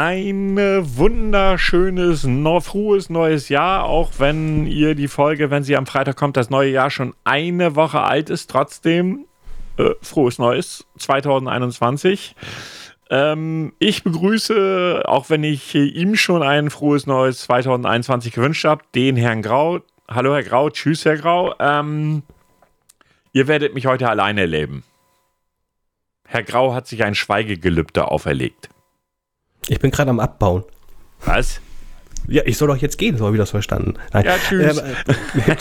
ein wunderschönes, no, frohes neues Jahr, auch wenn ihr die Folge, wenn sie am Freitag kommt, das neue Jahr schon eine Woche alt ist. Trotzdem äh, frohes Neues 2021. Ähm, ich begrüße, auch wenn ich ihm schon ein frohes neues 2021 gewünscht habe, den Herrn Grau. Hallo Herr Grau, tschüss Herr Grau. Ähm, ihr werdet mich heute alleine erleben. Herr Grau hat sich ein Schweigegelübde auferlegt. Ich bin gerade am Abbauen. Was? Ja, ich soll doch jetzt gehen, so habe ich das verstanden. Nein. Ja, tschüss. Ähm,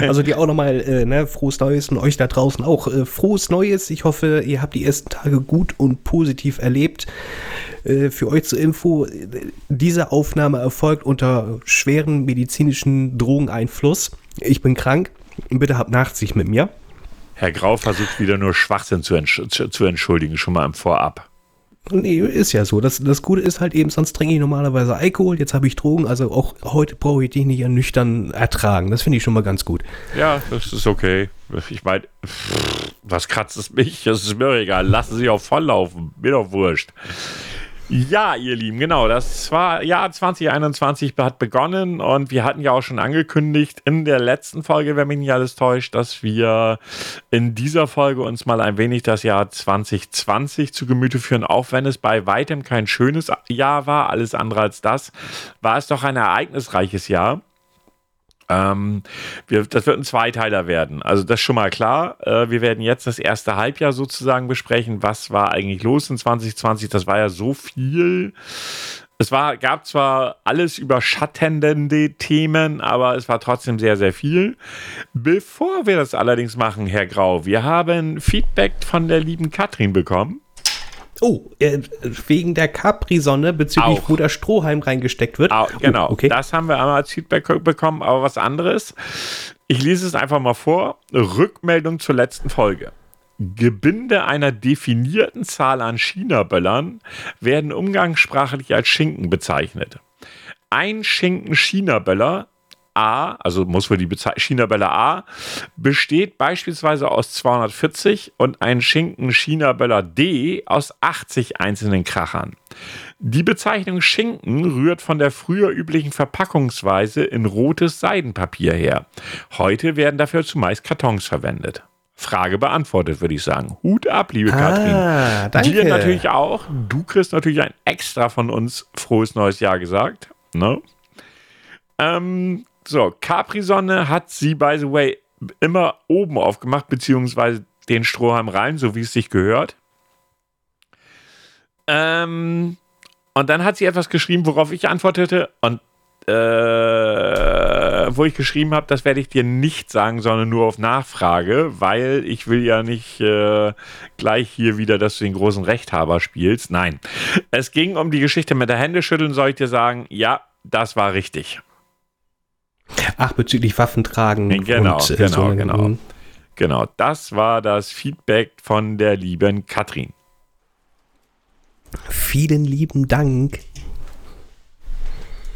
also dir auch nochmal äh, ne, frohes Neues und euch da draußen auch äh, frohes Neues. Ich hoffe, ihr habt die ersten Tage gut und positiv erlebt. Äh, für euch zur Info, diese Aufnahme erfolgt unter schweren medizinischen Drogeneinfluss. Ich bin krank. Bitte habt Nachsicht mit mir. Herr Grau versucht wieder nur Schwachsinn zu, entsch zu entschuldigen, schon mal im Vorab. Nee, ist ja so. Das, das Gute ist halt eben, sonst trinke ich normalerweise Alkohol, jetzt habe ich Drogen, also auch heute brauche ich dich nicht nüchtern ertragen. Das finde ich schon mal ganz gut. Ja, das ist okay. Ich meine, was kratzt es mich? Das ist mir egal. Lassen Sie auch volllaufen. Mir doch wurscht. Ja, ihr Lieben, genau. Das war Jahr 2021 hat begonnen und wir hatten ja auch schon angekündigt in der letzten Folge, wenn mich nicht alles täuscht, dass wir in dieser Folge uns mal ein wenig das Jahr 2020 zu Gemüte führen, auch wenn es bei weitem kein schönes Jahr war. Alles andere als das war es doch ein ereignisreiches Jahr. Ähm, wir, das wird ein Zweiteiler werden. Also das ist schon mal klar. Äh, wir werden jetzt das erste Halbjahr sozusagen besprechen. Was war eigentlich los in 2020? Das war ja so viel. Es war, gab zwar alles überschattende Themen, aber es war trotzdem sehr, sehr viel. Bevor wir das allerdings machen, Herr Grau, wir haben Feedback von der lieben Katrin bekommen. Oh, äh, wegen der Capri-Sonne bezüglich, auch. wo der Strohhalm reingesteckt wird. Auch, genau, oh, okay. das haben wir einmal als Feedback bekommen, aber was anderes. Ich lese es einfach mal vor. Rückmeldung zur letzten Folge. Gebinde einer definierten Zahl an China-Böllern werden umgangssprachlich als Schinken bezeichnet. Ein Schinken China-Böller A, also muss für die China-Böller A, besteht beispielsweise aus 240 und ein Schinken China-Böller D aus 80 einzelnen Krachern. Die Bezeichnung Schinken rührt von der früher üblichen Verpackungsweise in rotes Seidenpapier her. Heute werden dafür zumeist Kartons verwendet. Frage beantwortet, würde ich sagen. Hut ab, liebe ah, Katrin. Dir natürlich auch. Du kriegst natürlich ein extra von uns frohes neues Jahr gesagt. Ne? Ähm, so, Capri-Sonne hat sie, by the way, immer oben aufgemacht, beziehungsweise den Strohhalm rein, so wie es sich gehört. Ähm, und dann hat sie etwas geschrieben, worauf ich antwortete. Und äh, wo ich geschrieben habe, das werde ich dir nicht sagen, sondern nur auf Nachfrage, weil ich will ja nicht äh, gleich hier wieder, dass du den großen Rechthaber spielst. Nein. Es ging um die Geschichte mit der Händeschütteln, soll ich dir sagen, ja, das war richtig. Ach, bezüglich Waffen tragen. Genau, und, äh, genau, so genau. Genau, das war das Feedback von der lieben Katrin. Vielen lieben Dank.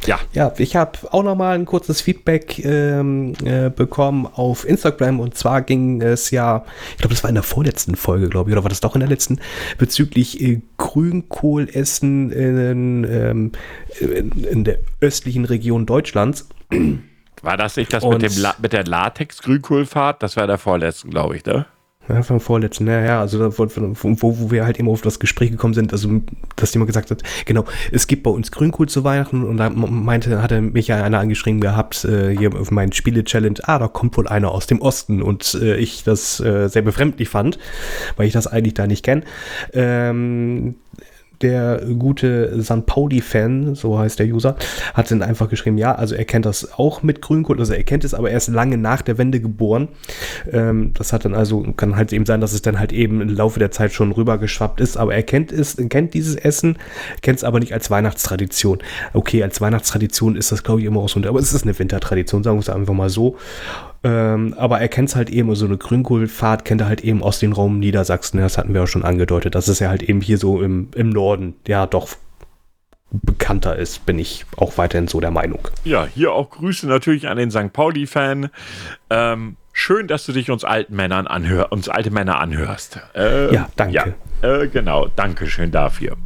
Ja. Ja, ich habe auch noch mal ein kurzes Feedback ähm, äh, bekommen auf Instagram und zwar ging es ja, ich glaube, das war in der vorletzten Folge, glaube ich, oder war das doch in der letzten, bezüglich äh, Grünkohlessen in, ähm, in, in der östlichen Region Deutschlands. War das nicht das mit, dem La mit der Latex-Grünkohlfahrt? Das war der vorletzten, glaube ich, ne? Ja, vom vorletzten, ja, ja, also wo, wo, wir halt immer auf das Gespräch gekommen sind, also dass jemand gesagt hat, genau, es gibt bei uns Grünkohl zu Weihnachten und da meinte, hatte mich ja einer angeschrieben gehabt, äh, hier auf meinen Spiele-Challenge, ah, da kommt wohl einer aus dem Osten und äh, ich das äh, sehr befremdlich fand, weil ich das eigentlich da nicht kenne. Ähm, der gute San Pauli-Fan, so heißt der User, hat dann einfach geschrieben, ja, also er kennt das auch mit Grünkohl, also er kennt es, aber er ist lange nach der Wende geboren. Ähm, das hat dann also, kann halt eben sein, dass es dann halt eben im Laufe der Zeit schon rübergeschwappt ist, aber er kennt es, kennt dieses Essen, kennt es aber nicht als Weihnachtstradition. Okay, als Weihnachtstradition ist das, glaube ich, immer auch so, aber es ist eine Wintertradition, sagen wir es einfach mal so. Ähm, aber er kennt es halt eben, so eine Grünkohlfahrt kennt er halt eben aus dem Raum Niedersachsen. Das hatten wir auch schon angedeutet. Das ist ja halt eben hier so im, im Norden, ja doch bekannter ist, bin ich auch weiterhin so der Meinung. Ja, hier auch Grüße natürlich an den St. Pauli-Fan. Ähm, schön, dass du dich uns alten Männern anhör, uns alte Männer anhörst. Äh, ja, danke. Ja, äh, genau, danke schön dafür.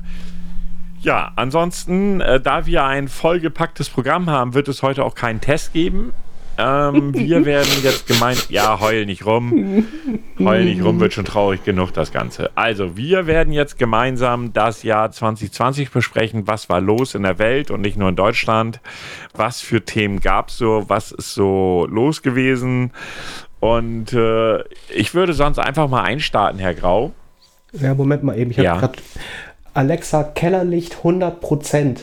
Ja, ansonsten, äh, da wir ein vollgepacktes Programm haben, wird es heute auch keinen Test geben. Ähm, wir werden jetzt gemeint, ja, heul nicht rum. Heul nicht rum, wird schon traurig genug, das Ganze. Also, wir werden jetzt gemeinsam das Jahr 2020 besprechen. Was war los in der Welt und nicht nur in Deutschland? Was für Themen gab es so? Was ist so los gewesen? Und äh, ich würde sonst einfach mal einstarten, Herr Grau. Ja, Moment mal eben. Ich habe Ja. gerade Alexa Kellerlicht 100%.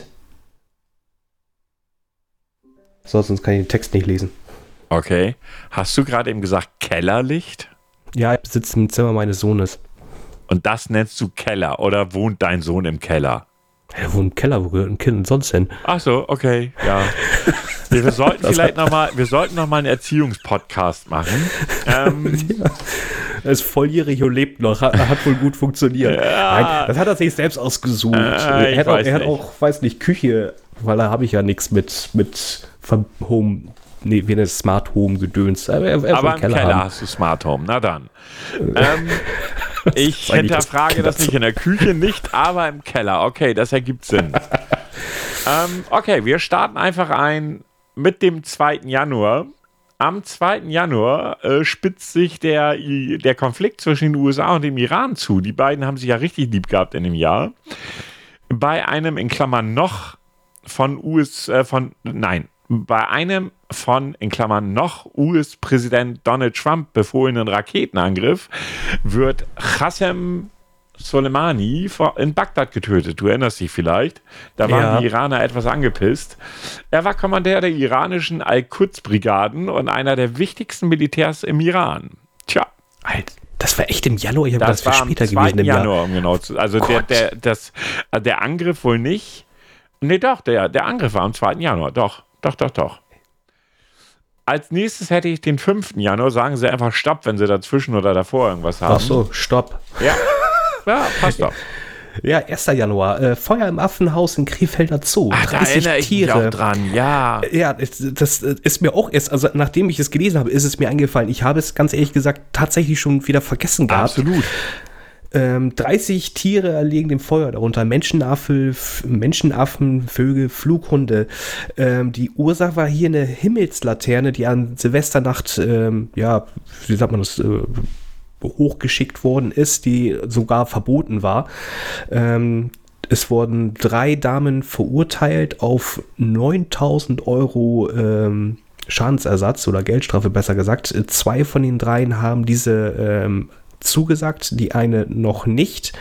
So, sonst kann ich den Text nicht lesen. Okay. Hast du gerade eben gesagt Kellerlicht? Ja, ich sitze im Zimmer meines Sohnes. Und das nennst du Keller oder wohnt dein Sohn im Keller? Ja, wo im Keller, wo gehört ein Kind sonst hin? Ach so, okay, ja. Wir, wir sollten vielleicht noch mal, wir sollten noch mal einen Erziehungspodcast machen. Ähm, Er ist volljährig und lebt noch. Hat, hat wohl gut funktioniert. Ja. Nein, das hat er sich selbst ausgesucht. Äh, er hat, auch, weiß er hat nicht. auch, weiß nicht, Küche, weil da habe ich ja nichts mit, mit Home, nee, wie es Smart Home gedöns. Er, er, er aber im Keller, haben. hast du Smart Home. Na dann. Ähm, ich eigentlich das hinterfrage das nicht in der Küche, nicht, aber im Keller. Okay, das ergibt Sinn. ähm, okay, wir starten einfach ein mit dem 2. Januar. Am 2. Januar äh, spitzt sich der, der Konflikt zwischen den USA und dem Iran zu. Die beiden haben sich ja richtig lieb gehabt in dem Jahr. Bei einem in Klammern noch von US, äh, von, nein, bei einem von, in Klammern noch US-Präsident Donald Trump befohlenen Raketenangriff wird Qasem Soleimani in Bagdad getötet. Du erinnerst dich vielleicht. Da waren Ja. die Iraner etwas angepisst. Er war Kommandeur der iranischen Al-Quds-Brigaden und einer der wichtigsten Militärs im Iran. Tja, Alter, das war echt im Januar. Ich habe das, das war später am 2. gewesen im Jahr. Januar, um genau zu Also der, Gott. der, das, der Angriff wohl nicht. Nee, doch, der, der Angriff war am 2. Januar. Doch, doch, doch, doch. Als nächstes hätte ich den 5. Januar. Sagen Sie einfach Stopp, wenn Sie dazwischen oder davor irgendwas haben. Ach so, stopp. Ja, ja passt doch. Ja, 1. Januar. Äh, Feuer im Affenhaus in Krefelder Zoo. Ach, da erinnere ich mich auch dran. Ja. Ja, das, das ist mir auch erst, also nachdem ich es gelesen habe, ist es mir eingefallen. Ich habe es ganz ehrlich gesagt tatsächlich schon wieder vergessen gehabt. Absolut. Ähm, 30 Tiere erlegen dem Feuer, darunter Menschenaffen, F- Menschenaffen, Vögel, Flughunde. Ähm, die Ursache war hier eine Himmelslaterne, die an Silvesternacht, ähm, ja, wie sagt man das, äh, hochgeschickt worden ist, die sogar verboten war. Ähm, es wurden drei Damen verurteilt auf 9000 Euro ähm, Schadensersatz oder Geldstrafe besser gesagt. Zwei von den dreien haben diese ähm, zugesagt, die eine noch nicht.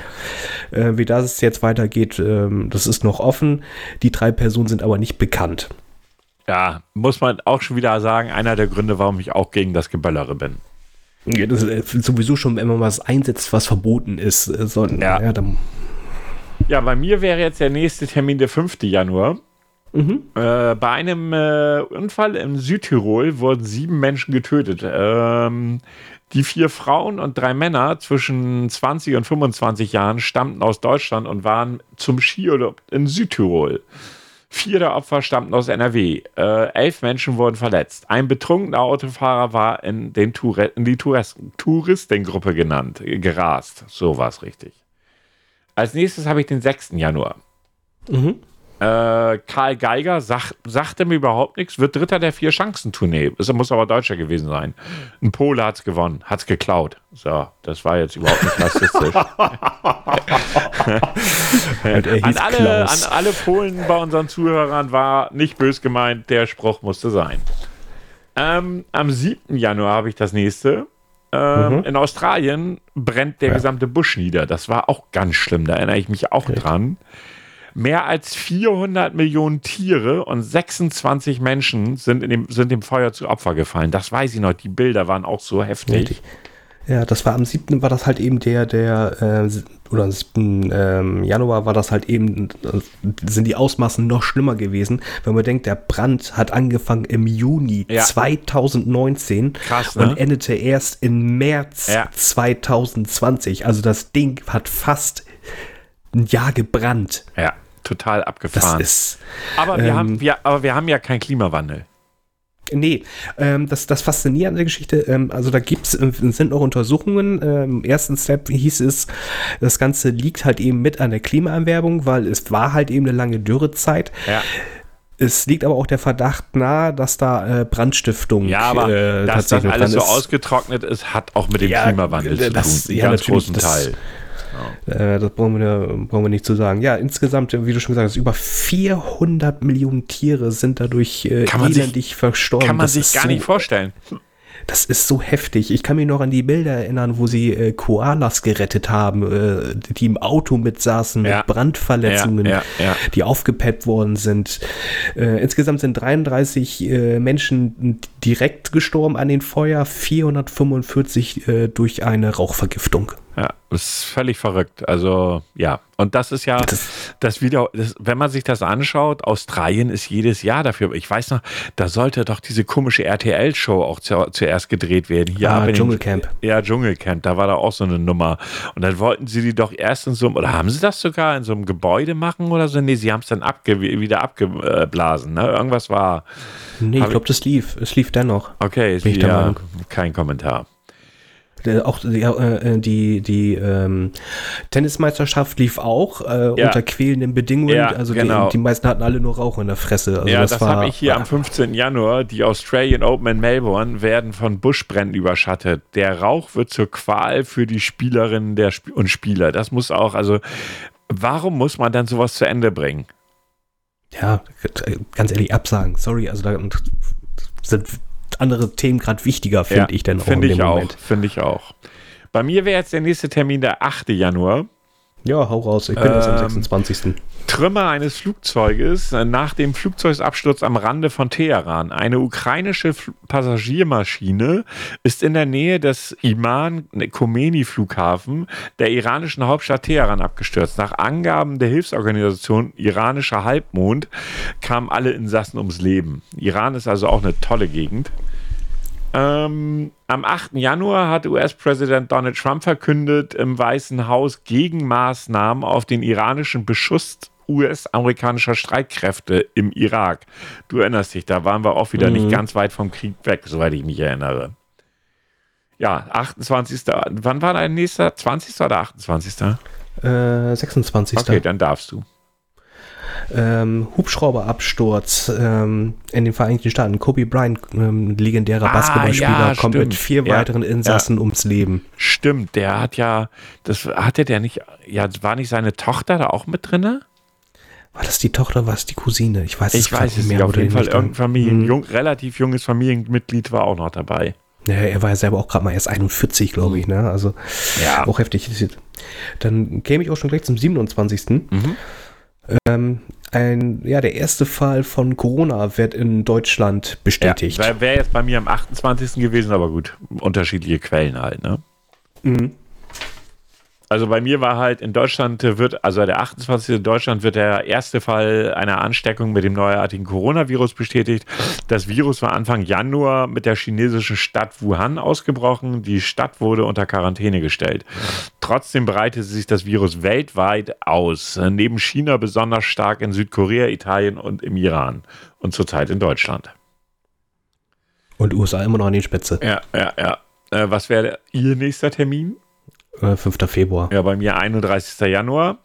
Äh, wie das es jetzt weitergeht, ähm, das ist noch offen. Die drei Personen sind aber nicht bekannt. Ja, muss man auch schon wieder sagen, einer der Gründe, warum ich auch gegen das Geböllere bin. Ja, das ist äh, sowieso schon, wenn man was einsetzt, was verboten ist. Äh, so, Ja. ja Ja, bei mir wäre jetzt der nächste Termin der 5. Januar. Mhm. Äh, bei einem äh, Unfall in Südtirol wurden sieben Menschen getötet. Ähm, die vier Frauen und drei Männer zwischen 20 und 25 Jahren stammten aus Deutschland und waren zum Skiurlaub in Südtirol. Vier der Opfer stammten aus NRW. Äh, elf Menschen wurden verletzt. Ein betrunkener Autofahrer war in, den Tour in die Tourist Touristengruppe genannt, gerast. So war es richtig. Als nächstes habe ich den 6. Januar. Mhm. Äh, Karl Geiger sag, sagte mir überhaupt nichts, wird Dritter der Vier-Chancen-Tournee. Es muss aber Deutscher gewesen sein. Ein Pole hat es gewonnen, hat es geklaut. So, das war jetzt überhaupt nicht rassistisch. An, alle, an alle Polen bei unseren Zuhörern war nicht bös gemeint, der Spruch musste sein. Ähm, am 7. Januar habe ich das nächste. Ähm, In Australien brennt der gesamte Busch nieder. Das war auch ganz schlimm, da erinnere ich mich auch dran. Mehr als 400 Millionen Tiere und 26 Menschen sind, in dem, sind dem Feuer zu Opfer gefallen. Das weiß ich noch. Die Bilder waren auch so heftig. Richtig. Ja, das war am 7. war das halt eben der, der, äh, oder am 7. Ähm, Januar war das halt eben, äh, sind die Ausmaßen noch schlimmer gewesen, wenn man denkt, der Brand hat angefangen im Juni Ja. 2019 Krass, ne? und endete erst im März Ja. 2020. Also das Ding hat fast ein Jahr gebrannt. Ja, total Das abgefahren. ist, aber, wir ähm, haben, wir, aber wir haben ja keinen Klimawandel. Nee, ähm, das, das Faszinierende der Geschichte, ähm, also da gibt's, äh, sind noch Untersuchungen. Ähm, Im ersten Step hieß es, das Ganze liegt halt eben mit an der Klimaerwerbung, weil es war halt eben eine lange Dürrezeit. Ja. Es liegt aber auch der Verdacht nahe, dass da äh, Brandstiftung Ja, aber äh, dass das alles so ausgetrocknet ist, hat auch mit dem Ja, Klimawandel zu das- tun. Einen ja, ganz großen das- Teil. Äh, das brauchen wir, brauchen wir nicht zu sagen. Ja, insgesamt, wie du schon gesagt hast, über 400 Millionen Tiere sind dadurch äh, man sich- elendig verstorben. Kann man Das sich gar so, nicht vorstellen. Das ist so heftig. Ich kann mich noch an die Bilder erinnern, wo sie äh, Koalas gerettet haben, äh, die im Auto mitsaßen mit Ja. Brandverletzungen, Ja, ja, ja. die aufgepeppt worden sind. Äh, insgesamt sind 33 äh, Menschen direkt gestorben an den Feuer, 445 äh, durch eine Rauchvergiftung. Ja, das ist völlig verrückt. Also, ja. Und das ist ja, Das- das, wieder, das, wenn man sich das anschaut, Australien ist jedes Jahr dafür. Ich weiß noch, da sollte doch diese komische RTL-Show auch zu, zuerst gedreht werden. Hier Ah, Dschungelcamp. Ja, Dschungelcamp, da war da auch so eine Nummer. Und dann wollten sie die doch erst in so einem, oder haben sie das sogar in so einem Gebäude machen oder so? Nee, sie haben es dann abge, wieder abgeblasen. Ne? Irgendwas war, Nee, ich glaube, das lief. Es lief dennoch. okay, ich der ja, kein Kommentar. Der, auch die, äh, die, die ähm, Tennismeisterschaft lief auch äh, Ja. unter quälenden Bedingungen. Ja, also genau. die, die meisten hatten alle nur Rauch in der Fresse. Also ja, das, war- habe ich hier am 15. Januar. Die Australian Open in Melbourne werden von Buschbränden überschattet. Der Rauch wird zur Qual für die Spielerinnen der Sp und Spieler. Das muss auch, also, warum muss man dann sowas zu Ende bringen? Ja, ganz ehrlich, absagen. Sorry, also da sind andere Themen gerade wichtiger, finde ich denn auch Finde in ich auch. Finde ich auch. Bei mir wäre jetzt der nächste Termin der 8. Januar. Ja, hau raus. Ich bin erst am Ähm, 26. Trümmer eines Flugzeuges äh, nach dem Flugzeugabsturz am Rande von Teheran. Eine ukrainische Fl Passagiermaschine ist in der Nähe des Iman Khomeini Flughafen der iranischen Hauptstadt Teheran abgestürzt. Nach Angaben der Hilfsorganisation Iranischer Halbmond kamen alle Insassen ums Leben. Iran ist also auch eine tolle Gegend. Ähm, am 8. Januar hat US-Präsident Donald Trump verkündet, im Weißen Haus Gegenmaßnahmen auf den iranischen Beschuss US-amerikanischer Streitkräfte im Irak. Du erinnerst dich, da waren wir auch wieder nicht ganz weit vom Krieg weg, soweit ich mich erinnere. Ja, 28. Wann war dein nächster? 20. oder 28.? Äh, 26. Okay, dann darfst du. Ähm, Hubschrauberabsturz ähm, in den Vereinigten Staaten. Kobe Bryant, ähm, legendärer Ah, Basketballspieler, ja, kommt mit vier Ja, weiteren Insassen ums Leben. Stimmt, der hat ja, das hatte der nicht, ja, war nicht seine Tochter da auch mit drinne? War das die Tochter, war es die Cousine? Ich weiß Ich grad weiß es nicht. Auf oder jeden Fall nicht. irgendein Familien, Hm. jung, relativ junges Familienmitglied war auch noch dabei. Ja, er war ja selber auch gerade mal erst 41, glaube ich, ne? Also Ja. auch heftig. Dann käme ich auch schon gleich zum 27. Mhm. Ähm, ein, ja, der erste Fall von Corona wird in Deutschland bestätigt. Wäre wär jetzt bei mir am 28. gewesen, aber gut, unterschiedliche Quellen halt, ne? Mhm. Also bei mir war halt in Deutschland wird, also der 28. in Deutschland wird der erste Fall einer Ansteckung mit dem neuartigen Coronavirus bestätigt. Das Virus war Anfang Januar mit der chinesischen Stadt Wuhan ausgebrochen. Die Stadt wurde unter Quarantäne gestellt. Trotzdem breitete sich das Virus weltweit aus. Neben China besonders stark in Südkorea, Italien und im Iran. Und zurzeit in Deutschland. Und USA immer noch an die Spitze. Ja, ja, ja. Äh, was wäre Ihr nächster Termin? Äh, 5. Februar. Ja, bei mir 31. Januar.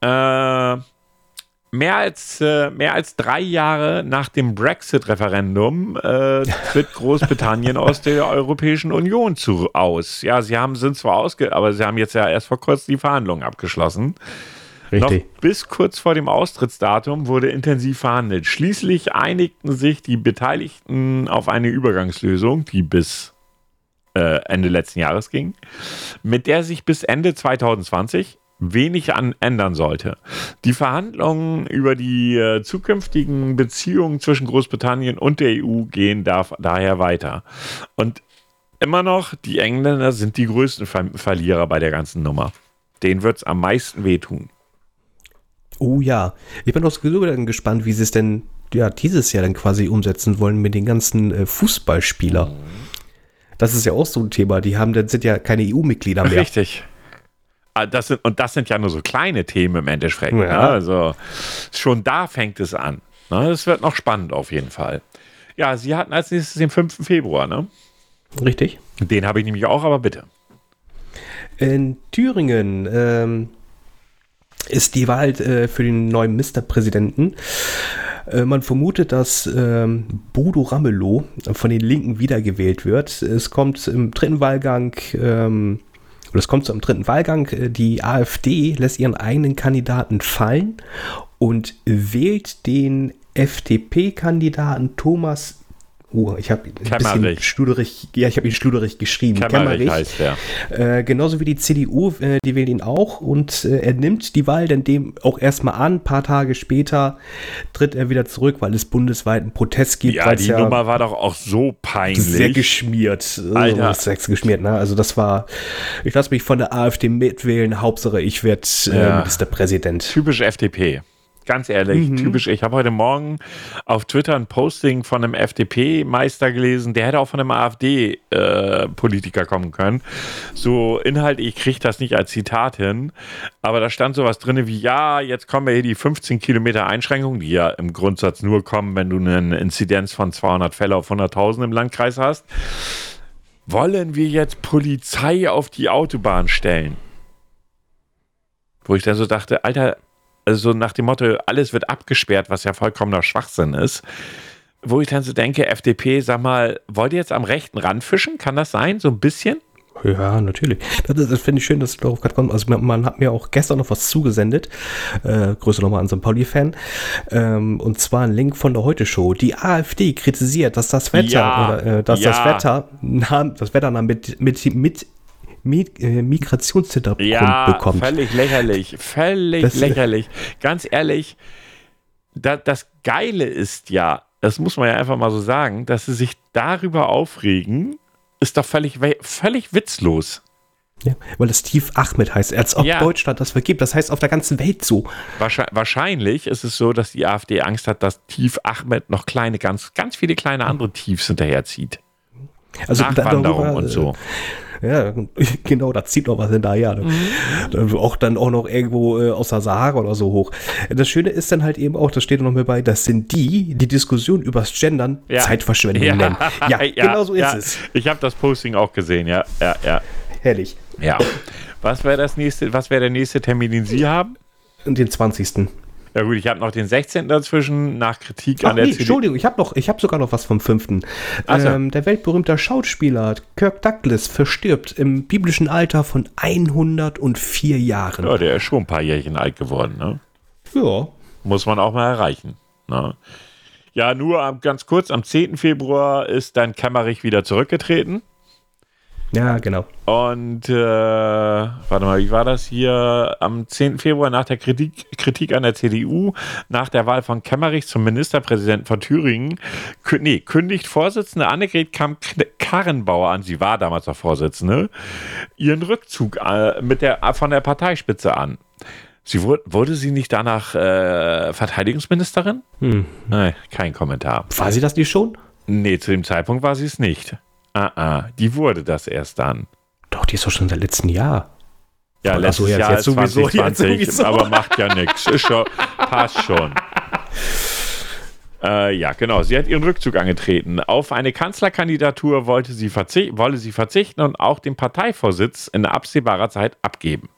Äh, mehr, als, äh, mehr als drei Jahre nach dem Brexit-Referendum äh, tritt Großbritannien aus der Europäischen Union zu, aus. Ja, sie haben, sind zwar ausge, aber sie haben jetzt ja erst vor kurzem die Verhandlungen abgeschlossen. Richtig. Noch bis kurz vor dem Austrittsdatum wurde intensiv verhandelt. Schließlich einigten sich die Beteiligten auf eine Übergangslösung, die bis äh, Ende letzten Jahres ging, mit der sich bis Ende 2020 wenig an ändern sollte. Die Verhandlungen über die äh, zukünftigen Beziehungen zwischen Großbritannien und der EU gehen da, daher weiter. Und immer noch, die Engländer sind die größten Ver Verlierer bei der ganzen Nummer. Denen wird es am meisten wehtun. Oh ja. Ich bin auch sowieso dann gespannt, wie sie es denn ja, dieses Jahr dann quasi umsetzen wollen mit den ganzen äh, Fußballspielern. Das ist ja auch so ein Thema. Die haben, dann sind ja keine EU-Mitglieder mehr. Richtig. Ah, Das sind, und das sind ja nur so kleine Themen im Endeffekt. Ne? Ja. Also schon da fängt es an. Ne? Das wird noch spannend auf jeden Fall. Ja, Sie hatten als nächstes den 5. Februar, ne? Richtig. Den habe ich nämlich auch, aber bitte. In Thüringen ähm, ist die Wahl äh, für den neuen Ministerpräsidenten. Äh, man vermutet, dass ähm, Bodo Ramelow von den Linken wiedergewählt wird. Es kommt im dritten Wahlgang, ähm, oder es kommt zum dritten Wahlgang, äh, die AfD lässt ihren eigenen Kandidaten fallen und wählt den FDP-Kandidaten Thomas Oh, ich habe ein bisschen schluderig, ja, ich habe ihn schluderig geschrieben. Kämmerich, heißt er. Äh, genauso wie die CDU, äh, die wählen ihn auch und äh, er nimmt die Wahl dann dem auch erstmal an. Ein paar Tage später tritt er wieder zurück, weil es bundesweit einen Protest gibt. Ja, die ja Nummer war doch auch so peinlich. Sehr geschmiert. Alter. Sehr geschmiert, ne? Also das war, ich lasse mich von der AfD mitwählen, Hauptsache ich werde äh, ja. Ministerpräsident. Typisch FDP. Ganz ehrlich, mhm. typisch. Ich habe heute Morgen auf Twitter ein Posting von einem FDP-Meister gelesen, der hätte auch von einem AfD-Politiker äh, kommen können. So Inhalt, ich kriege das nicht als Zitat hin, aber da stand sowas drin wie, ja, jetzt kommen wir hier die 15 Kilometer Einschränkung, die ja im Grundsatz nur kommen, wenn du eine Inzidenz von 200 Fälle auf 100.000 im Landkreis hast. Wollen wir jetzt Polizei auf die Autobahn stellen? Wo ich dann so dachte, Alter, also nach dem Motto, alles wird abgesperrt, was ja vollkommener Schwachsinn ist. Wo ich dann so denke, FDP, sag mal, wollt ihr jetzt am rechten Rand fischen? Kann das sein? So ein bisschen? Ja, natürlich. Das, das finde ich schön, dass du darauf gerade kommst. Also man, man, hat mir auch gestern noch was zugesendet. Äh, Grüße nochmal an so einen Pauli-Fan. Ähm, und zwar ein Link von der Heute-Show. Die AfD kritisiert, dass das Wetter ja, oder äh, dass ja. das Wetter das Wetter mit, mit, mit äh, Migrationshintergrund ja, bekommt. Völlig lächerlich, völlig das, lächerlich. Ganz ehrlich, da, das Geile ist ja, das muss man ja einfach mal so sagen, dass sie sich darüber aufregen, ist doch völlig, völlig witzlos. Ja, weil das Steve Ahmed heißt, als ob ja. Deutschland das vergibt. Das heißt auf der ganzen Welt so. Wahrscheinlich ist es so, dass die AfD Angst hat, dass Tief Ahmed noch kleine, ganz, ganz viele kleine andere Tiefs hinterherzieht. Also Nachwanderung darüber, und so. Ja, genau, da zieht noch was hinterher. Mhm. Auch dann auch noch irgendwo äh, aus der Sahara oder so hoch. Das Schöne ist dann halt eben auch, das steht noch mit bei, das sind die, die Diskussion übers Gendern ja. Zeitverschwendung ja. nennen. Ja, ja, genau so ist es. Ich habe das Posting auch gesehen, ja, ja, ja. Herrlich. Ja. Was wäre das nächste, was wäre der nächste Termin, den Sie haben? Den 20. Ja gut, ich habe noch den 16. dazwischen nach Kritik Ach, an der nee, CD Entschuldigung, ich habe noch, ich habe sogar noch was vom 5. So. Ähm, der weltberühmte Schauspieler Kirk Douglas verstirbt im biblischen Alter von 104 Jahren. Ja, der ist schon ein paar Jährchen alt geworden, ne? Ja. Muss man auch mal erreichen. Ne? Ja, nur ganz kurz, am 10. Februar ist dann Kämmerich wieder zurückgetreten. Ja, genau. Und äh, warte mal, wie war das hier? Am 10. Februar nach der Kritik, Kritik an der CDU, nach der Wahl von Kemmerich zum Ministerpräsidenten von Thüringen, kü nee, kündigt Vorsitzende Annegret Kamp-Karrenbauer an, sie war damals noch Vorsitzende, ihren Rückzug äh, mit der, von der Parteispitze an. Sie wurde, wurde sie nicht danach äh, Verteidigungsministerin? Hm. Nein, kein Kommentar. War sie das nicht schon? Nee, zu dem Zeitpunkt war sie es nicht. Ah, ah, die wurde das erst dann. Doch, die ist doch schon seit letztem Jahr. Ja, letztes so, jetzt, Jahr jetzt sowieso, 2020, jetzt sowieso. aber macht ja nichts. Passt schon. Äh, ja, genau. Sie hat ihren Rückzug angetreten. Auf eine Kanzlerkandidatur wollte sie, wolle sie verzichten und auch den Parteivorsitz in absehbarer Zeit abgeben.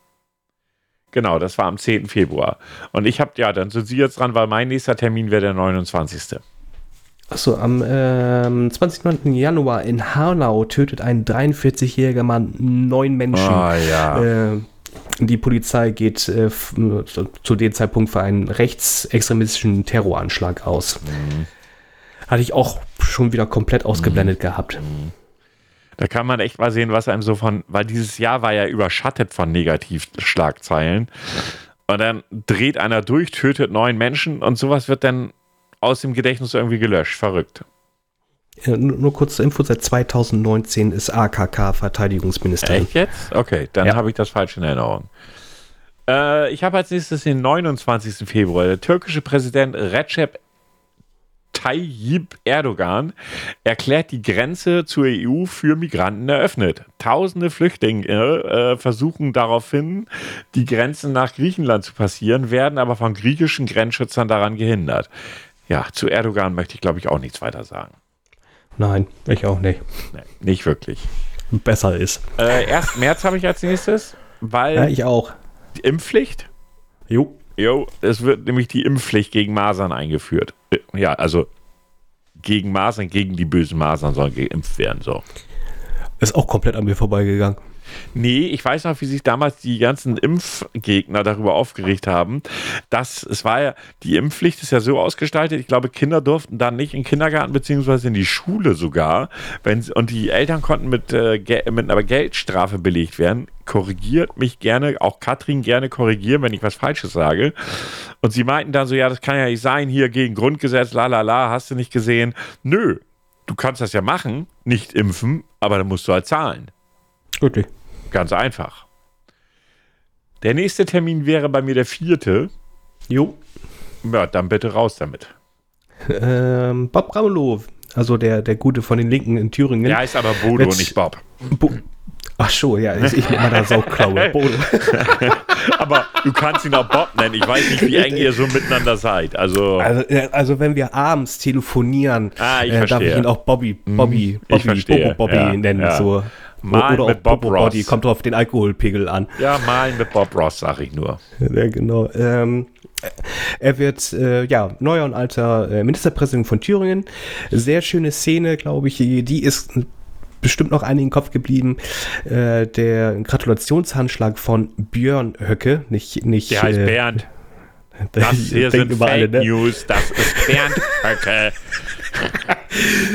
Genau, das war am 10. Februar. Und ich habe, ja, dann sind Sie jetzt dran, weil mein nächster Termin wäre der 29. Achso, am ähm, 29. Januar in Hanau tötet ein 43-jähriger Mann neun Menschen. Ah, ja. Äh, die Polizei geht äh, zu dem Zeitpunkt für einen rechtsextremistischen Terroranschlag aus. Mhm. Hatte ich auch schon wieder komplett ausgeblendet mhm. gehabt. Mhm. Da kann man echt mal sehen, was einem so von, weil dieses Jahr war ja überschattet von Negativschlagzeilen. Und dann dreht einer durch, tötet neun Menschen und sowas wird dann aus dem Gedächtnis irgendwie gelöscht. Verrückt. Ja, nur, nur, kurz zur Info, seit 2019 ist AKK Verteidigungsministerin. Echt jetzt? Okay, dann ja. habe ich das falsch in Erinnerung. Äh, ich habe als nächstes den 29. Februar. Der türkische Präsident Recep Tayyip Erdogan erklärt die Grenze zur EU für Migranten eröffnet. Tausende Flüchtlinge äh, versuchen daraufhin, die Grenzen nach Griechenland zu passieren, werden aber von griechischen Grenzschützern daran gehindert ja, zu Erdogan möchte ich, glaube ich, auch nichts weiter sagen. Nein, ich auch nicht. Nee, nicht wirklich. Besser ist. Äh, 1. März habe ich als nächstes, weil Ja, ich auch. die Impfpflicht. Jo. Jo, es wird nämlich die Impfpflicht gegen Masern eingeführt. Äh, Ja, also gegen Masern, gegen die bösen Masern sollen geimpft werden. So. Ist auch komplett an mir vorbeigegangen. Nee, ich weiß noch, wie sich damals die ganzen Impfgegner darüber aufgeregt haben, dass es war ja, die Impfpflicht ist ja so ausgestaltet, ich glaube, Kinder durften dann nicht in den Kindergarten beziehungsweise in die Schule sogar, wenn und die Eltern konnten mit, äh, mit einer Geldstrafe belegt werden. Korrigiert mich gerne, auch Katrin gerne korrigieren, wenn ich was Falsches sage. Und sie meinten dann so, ja, das kann ja nicht sein, hier gegen Grundgesetz, la la la, hast du nicht gesehen. Nö, du kannst das ja machen, nicht impfen, aber dann musst du halt zahlen. Wirklich. Ganz einfach. Der nächste Termin wäre bei mir der vierte. Jo. Ja, dann bitte raus damit. Ähm, Bob Ramelow, also der, der Gute von den Linken in Thüringen. Der heißt aber Bodo, Jetzt- nicht Bob. Bo Ach so, ja, ich ich mit meiner Sauklaue. Bodo. Aber du kannst ihn auch Bob nennen. Ich weiß nicht, wie eng ihr so miteinander seid. Also, Also, also wenn wir abends telefonieren, Ah, ich äh, darf. Mhm. ich ihn auch Bobby, Bobby, ich Bobby, Bobo Bobby ja, nennen. ja. So. Mal Oder mit Bob Bobo Ross. Body, kommt auf den Alkoholpegel an. ja, malen mit Bob Ross, sag ich nur. Ja, genau. Ähm, er wird, äh, ja, neuer und alter äh, Ministerpräsident von Thüringen. Sehr schöne Szene, glaube ich. Die, die ist bestimmt noch einigen Kopf geblieben. Äh, der Gratulationshandschlag von Björn Höcke. Nicht, nicht, Der heißt äh, Bernd. Das hier sind Fake alle, ne? News. Das ist Bernd Höcke.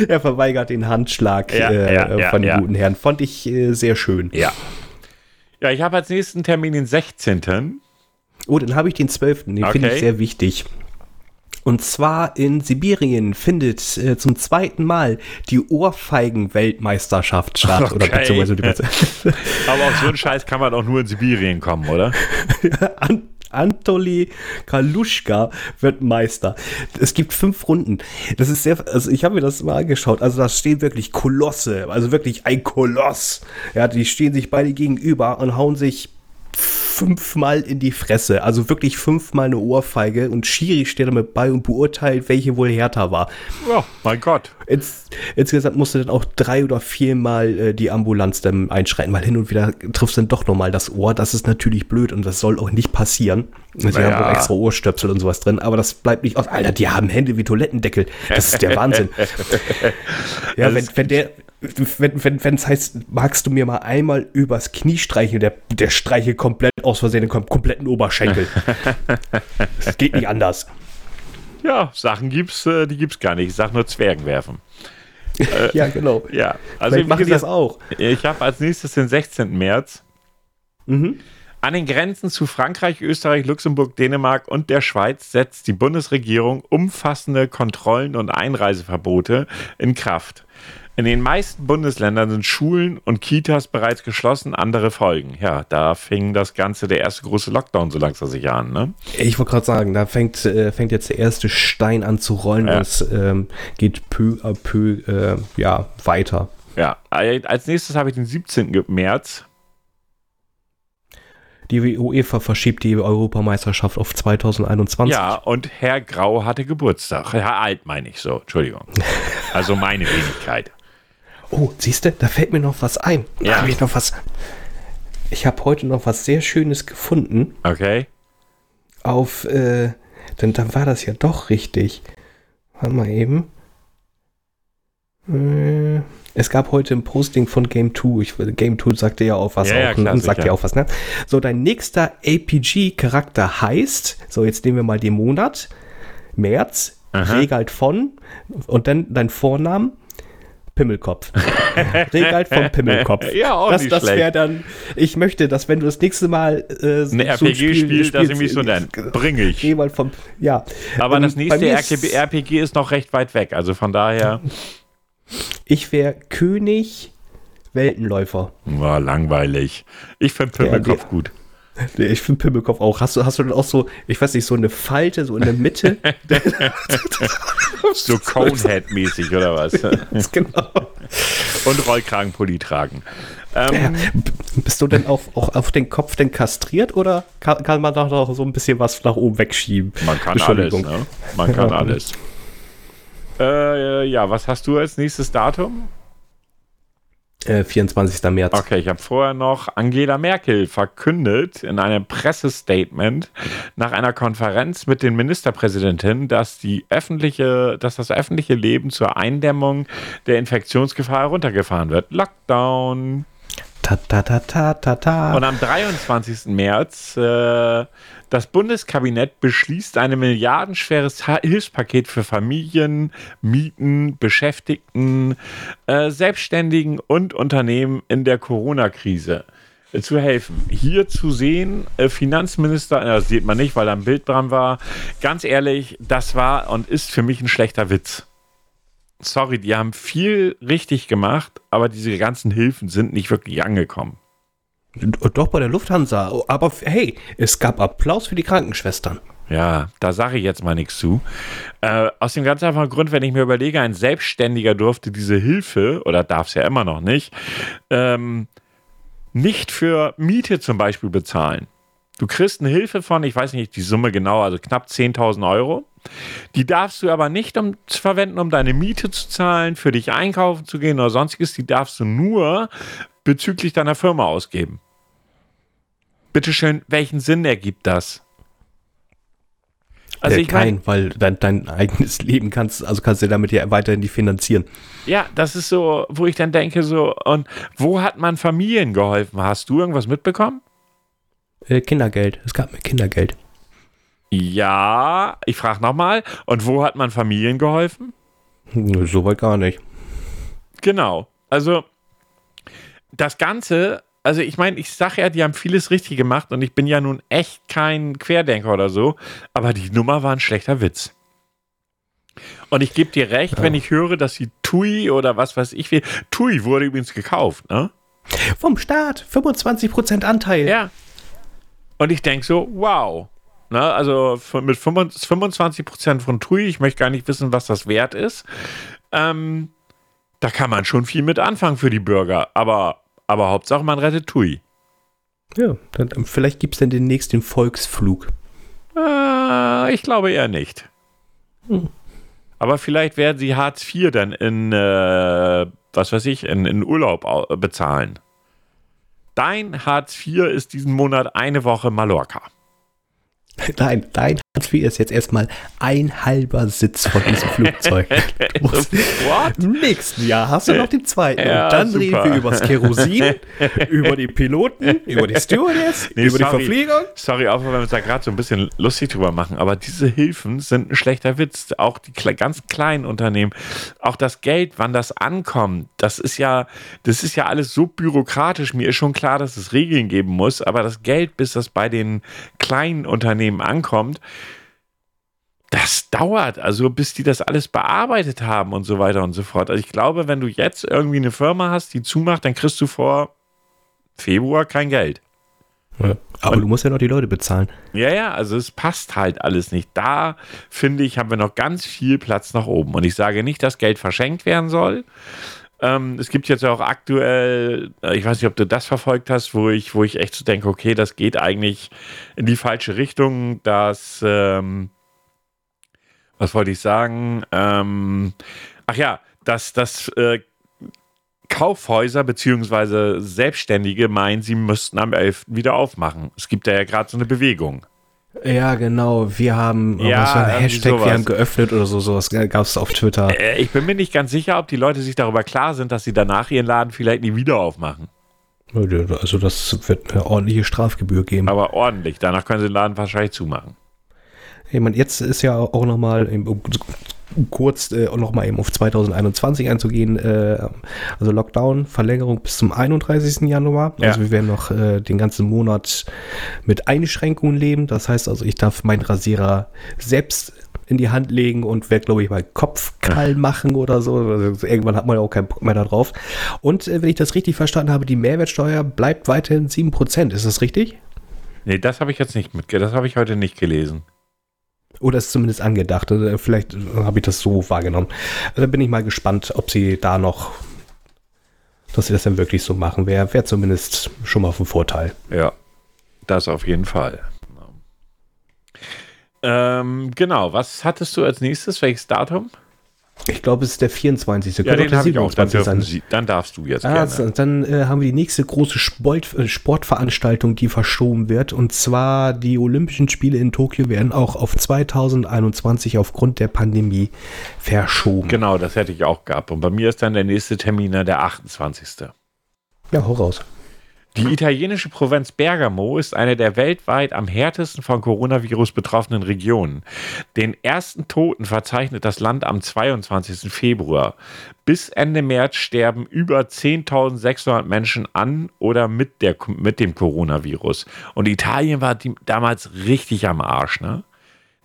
Er verweigert den Handschlag Ja, äh, ja, ja, von den ja. guten Herren. Fand ich äh, sehr schön. Ja. Ja, ich habe als nächsten Termin den 16. Oh, dann habe ich den 12. Den finde Okay. ich sehr wichtig. Und zwar in Sibirien findet äh, zum zweiten Mal die Ohrfeigen-Weltmeisterschaft statt. Oder Okay. beziehungsweise die Aber auf so einen Scheiß kann man auch nur in Sibirien kommen, oder? An Anatoly Kaluschka wird Meister. Es gibt fünf Runden. Das ist sehr, also ich habe mir das mal angeschaut. Also da stehen wirklich Kolosse, also wirklich ein Koloss. Ja, die stehen sich beide gegenüber und hauen sich fünfmal in die Fresse. Also wirklich fünfmal eine Ohrfeige und Schiri steht damit bei und beurteilt, welche wohl härter war. Ja, mein Gott. Ins, insgesamt musste dann auch drei oder viermal äh, die Ambulanz dann einschreiten, weil hin und wieder trifft dann doch nochmal das Ohr. Das ist natürlich blöd und das soll auch nicht passieren. Sie Naja. haben auch extra Ohrstöpsel und sowas drin, aber das bleibt nicht aus. Alter, die haben Hände wie Toilettendeckel. Das ist der Wahnsinn. ja, Also wenn, wenn der. Wenn wenn wenn, es heißt, magst du mir mal einmal übers Knie streicheln, der, der streichelt komplett aus Versehen den kom kompletten Oberschenkel. das geht nicht anders. Ja, Sachen gibt's, äh, die gibt's gar nicht. Ich sag nur Zwergen werfen. Ja, genau. Ja, also machen die das auch. ich habe als nächstes den 16. März. Mhm. An den Grenzen zu Frankreich, Österreich, Luxemburg, Dänemark und der Schweiz setzt die Bundesregierung umfassende Kontrollen und Einreiseverbote in Kraft. In den meisten Bundesländern sind Schulen und Kitas bereits geschlossen, andere folgen. Ja, da fing das Ganze, der erste große Lockdown so langsam sich an. Ne? Ich wollte gerade sagen, da fängt, äh, fängt jetzt der erste Stein an zu rollen Ja. und es ähm, geht peu à peu äh, ja, weiter. Ja, als nächstes habe ich den 17. März. Die UEFA verschiebt die Europameisterschaft auf 2021. Ja, und Herr Grau hatte Geburtstag. Herr Alt meine ich so, Entschuldigung. Also meine Wenigkeit. Oh, siehst du, da fällt mir noch was ein. Da Ja. habe ich noch was. Ich habe heute noch was sehr Schönes gefunden Okay? auf, äh, denn dann war das ja doch richtig. Warte mal eben. Äh, Es gab heute ein Posting von Game 2. Ich, Game 2 sagte ja auch was Ja, ja, auch, klar, und sagt ja auch was, ne? So, dein nächster APG-Charakter heißt, so jetzt nehmen wir mal den Monat, März, Aha. Regalt von und dann dein Vornamen, Pimmelkopf. Regalt von Pimmelkopf. Ja, auch das, nicht das wäre dann, ich möchte, dass wenn du das nächste Mal äh, Ein RPG-Spiel, das ich mich so nennt. Bringe ich. Regalt vom, ja. Aber Ähm, das nächste ist- RPG ist noch recht weit weg. Also von daher, Ich wäre König Weltenläufer. war langweilig. Ich finde Ja, Pimmelkopf die- gut. Nee, Ich finde Pimmelkopf auch. Hast du, hast du dann auch so, ich weiß nicht, so eine Falte so in der Mitte? So Conehead-mäßig oder was? Genau. Und Rollkragenpulli tragen. Ähm, B- Bist du denn auch, auch auf den Kopf denn kastriert oder kann, kann man doch noch so ein bisschen was nach oben wegschieben? man kann alles. Ne? Man kann Ja. alles. Äh, ja, was hast du als nächstes Datum? Äh, 24. März. Okay, ich habe vorher noch Angela Merkel verkündet in einem Pressestatement nach einer Konferenz mit den Ministerpräsidentinnen, dass die öffentliche, dass das öffentliche Leben zur Eindämmung der Infektionsgefahr heruntergefahren wird. Lockdown. Ta, ta, ta, ta, ta, ta. Und am 23. März äh, das Bundeskabinett beschließt ein milliardenschweres Hilfspaket für Familien, Mieten, Beschäftigten, äh, Selbstständigen und Unternehmen in der Corona-Krise äh, zu helfen. Hier zu sehen, äh, Finanzminister, das sieht man nicht, weil da ein Bild dran war. Ganz ehrlich, das war und ist für mich ein schlechter Witz sorry, die haben viel richtig gemacht, aber diese ganzen Hilfen sind nicht wirklich angekommen. Doch bei der Lufthansa. Aber hey, es gab Applaus für die Krankenschwestern. Ja, da sage ich jetzt mal nichts zu. Äh, aus dem ganz einfachen Grund, wenn ich mir überlege, ein Selbstständiger durfte diese Hilfe, oder darf es ja immer noch nicht, ähm, nicht für Miete zum Beispiel bezahlen. Du kriegst eine Hilfe von, ich weiß nicht die Summe genau, also knapp 10.000 Euro. Die darfst du aber nicht um, verwenden, um deine Miete zu zahlen, für dich einkaufen zu gehen oder sonstiges. Die darfst du nur bezüglich deiner Firma ausgeben. Bitteschön, welchen Sinn ergibt das? Also ich kein, mein, weil dein, dein eigenes Leben kannst, also kannst du damit ja weiterhin die finanzieren. Ja, das ist so, wo ich dann denke, so, und wo hat man Familien geholfen? Hast du irgendwas mitbekommen? Äh, Kindergeld. Es gab mir Kindergeld. Ja, ich frage nochmal. Und wo hat man Familien geholfen? Soweit gar nicht. Genau. Also, das Ganze, also ich meine, ich sage ja, die haben vieles richtig gemacht und ich bin ja nun echt kein Querdenker oder so, aber die Nummer war ein schlechter Witz. Und ich gebe dir recht, ja. wenn ich höre, dass die TUI oder was weiß ich will. TUI wurde übrigens gekauft, ne? Vom Staat, 25% Anteil. Ja. Und ich denke so, wow. Na, also mit 25 Prozent von TUI, ich möchte gar nicht wissen, was das wert ist. Ähm, da kann man schon viel mit anfangen für die Bürger. Aber, aber Hauptsache, man rettet TUI. Ja, dann, ähm, vielleicht gibt es dann demnächst den Volksflug. Äh, ich glaube eher nicht. Hm. Aber vielleicht werden sie Hartz IV dann in, äh, was weiß ich, in, in Urlaub bezahlen. Dein Hartz IV ist diesen Monat eine Woche Mallorca. Nein, dein IV ist jetzt erstmal ein halber Sitz von diesem Flugzeug. Im nächsten Jahr hast du noch den zweiten. Ja, und dann super. reden wir über das Kerosin, über die Piloten, über die Stewardess, nee, über sorry, die Verpflegung. Sorry, auch wenn wir uns da gerade so ein bisschen lustig drüber machen, aber diese Hilfen sind ein schlechter Witz. Auch die ganz kleinen Unternehmen, auch das Geld, wann das ankommt, das ist ja, das ist ja alles so bürokratisch. Mir ist schon klar, dass es Regeln geben muss, aber das Geld, bis das bei den kleinen Unternehmen ankommt, das dauert, also bis die das alles bearbeitet haben und so weiter und so fort. Also ich glaube, wenn du jetzt irgendwie eine Firma hast, die zumacht, dann kriegst du vor Februar kein Geld. Ja, aber und, du musst ja noch die Leute bezahlen. Ja, ja, also es passt halt alles nicht. Da finde ich, haben wir noch ganz viel Platz nach oben. Und ich sage nicht, dass Geld verschenkt werden soll. Ähm, es gibt jetzt auch aktuell, äh, ich weiß nicht, ob du das verfolgt hast, wo ich, wo ich echt so denke, okay, das geht eigentlich in die falsche Richtung, dass ähm, was wollte ich sagen? Ähm, ach ja, dass das äh, Kaufhäuser bzw. Selbstständige meinen, sie müssten am 11. wieder aufmachen. Es gibt da ja gerade so eine Bewegung. Ja, genau. Wir haben ja, was für ein Hashtag, sowas. wir haben geöffnet oder so, sowas gab es auf Twitter. Äh, ich bin mir nicht ganz sicher, ob die Leute sich darüber klar sind, dass sie danach ihren Laden vielleicht nie wieder aufmachen. Also das wird eine ordentliche Strafgebühr geben. Aber ordentlich. Danach können sie den Laden wahrscheinlich zumachen. Ich meine, jetzt ist ja auch nochmal kurz äh, nochmal eben auf 2021 einzugehen, äh, also Lockdown, Verlängerung bis zum 31. Januar. Ja. Also wir werden noch äh, den ganzen Monat mit Einschränkungen leben. Das heißt also, ich darf meinen Rasierer selbst in die Hand legen und werde, glaube ich, mal Kopf kall machen oder so. Also irgendwann hat man ja auch keinen Bock mehr da drauf. Und äh, wenn ich das richtig verstanden habe, die Mehrwertsteuer bleibt weiterhin 7%. Ist das richtig? Nee, das habe ich jetzt nicht mitgekriegt. Das habe ich heute nicht gelesen. Oder ist zumindest angedacht. Also vielleicht habe ich das so wahrgenommen. Also da bin ich mal gespannt, ob sie da noch, dass sie das dann wirklich so machen. Wäre wär zumindest schon mal vom Vorteil. Ja, das auf jeden Fall. Ähm, genau, was hattest du als nächstes? Welches Datum? Ich glaube, es ist der 24. Ja, Könnte den habe ich auch. Dann, dürfen Sie, dann darfst du jetzt Ah, gerne. dann äh, haben wir die nächste große Sport, äh, Sportveranstaltung, die verschoben wird. Und zwar die Olympischen Spiele in Tokio werden auch auf 2021 aufgrund der Pandemie verschoben. Genau, das hätte ich auch gehabt. Und bei mir ist dann der nächste Termin dann der 28. Ja, hau raus. Die italienische Provinz Bergamo ist eine der weltweit am härtesten von Coronavirus betroffenen Regionen. Den ersten Toten verzeichnet das Land am 22. Februar. Bis Ende März sterben über 10.600 Menschen an oder mit, der, mit dem Coronavirus. Und Italien war damals richtig am Arsch, ne?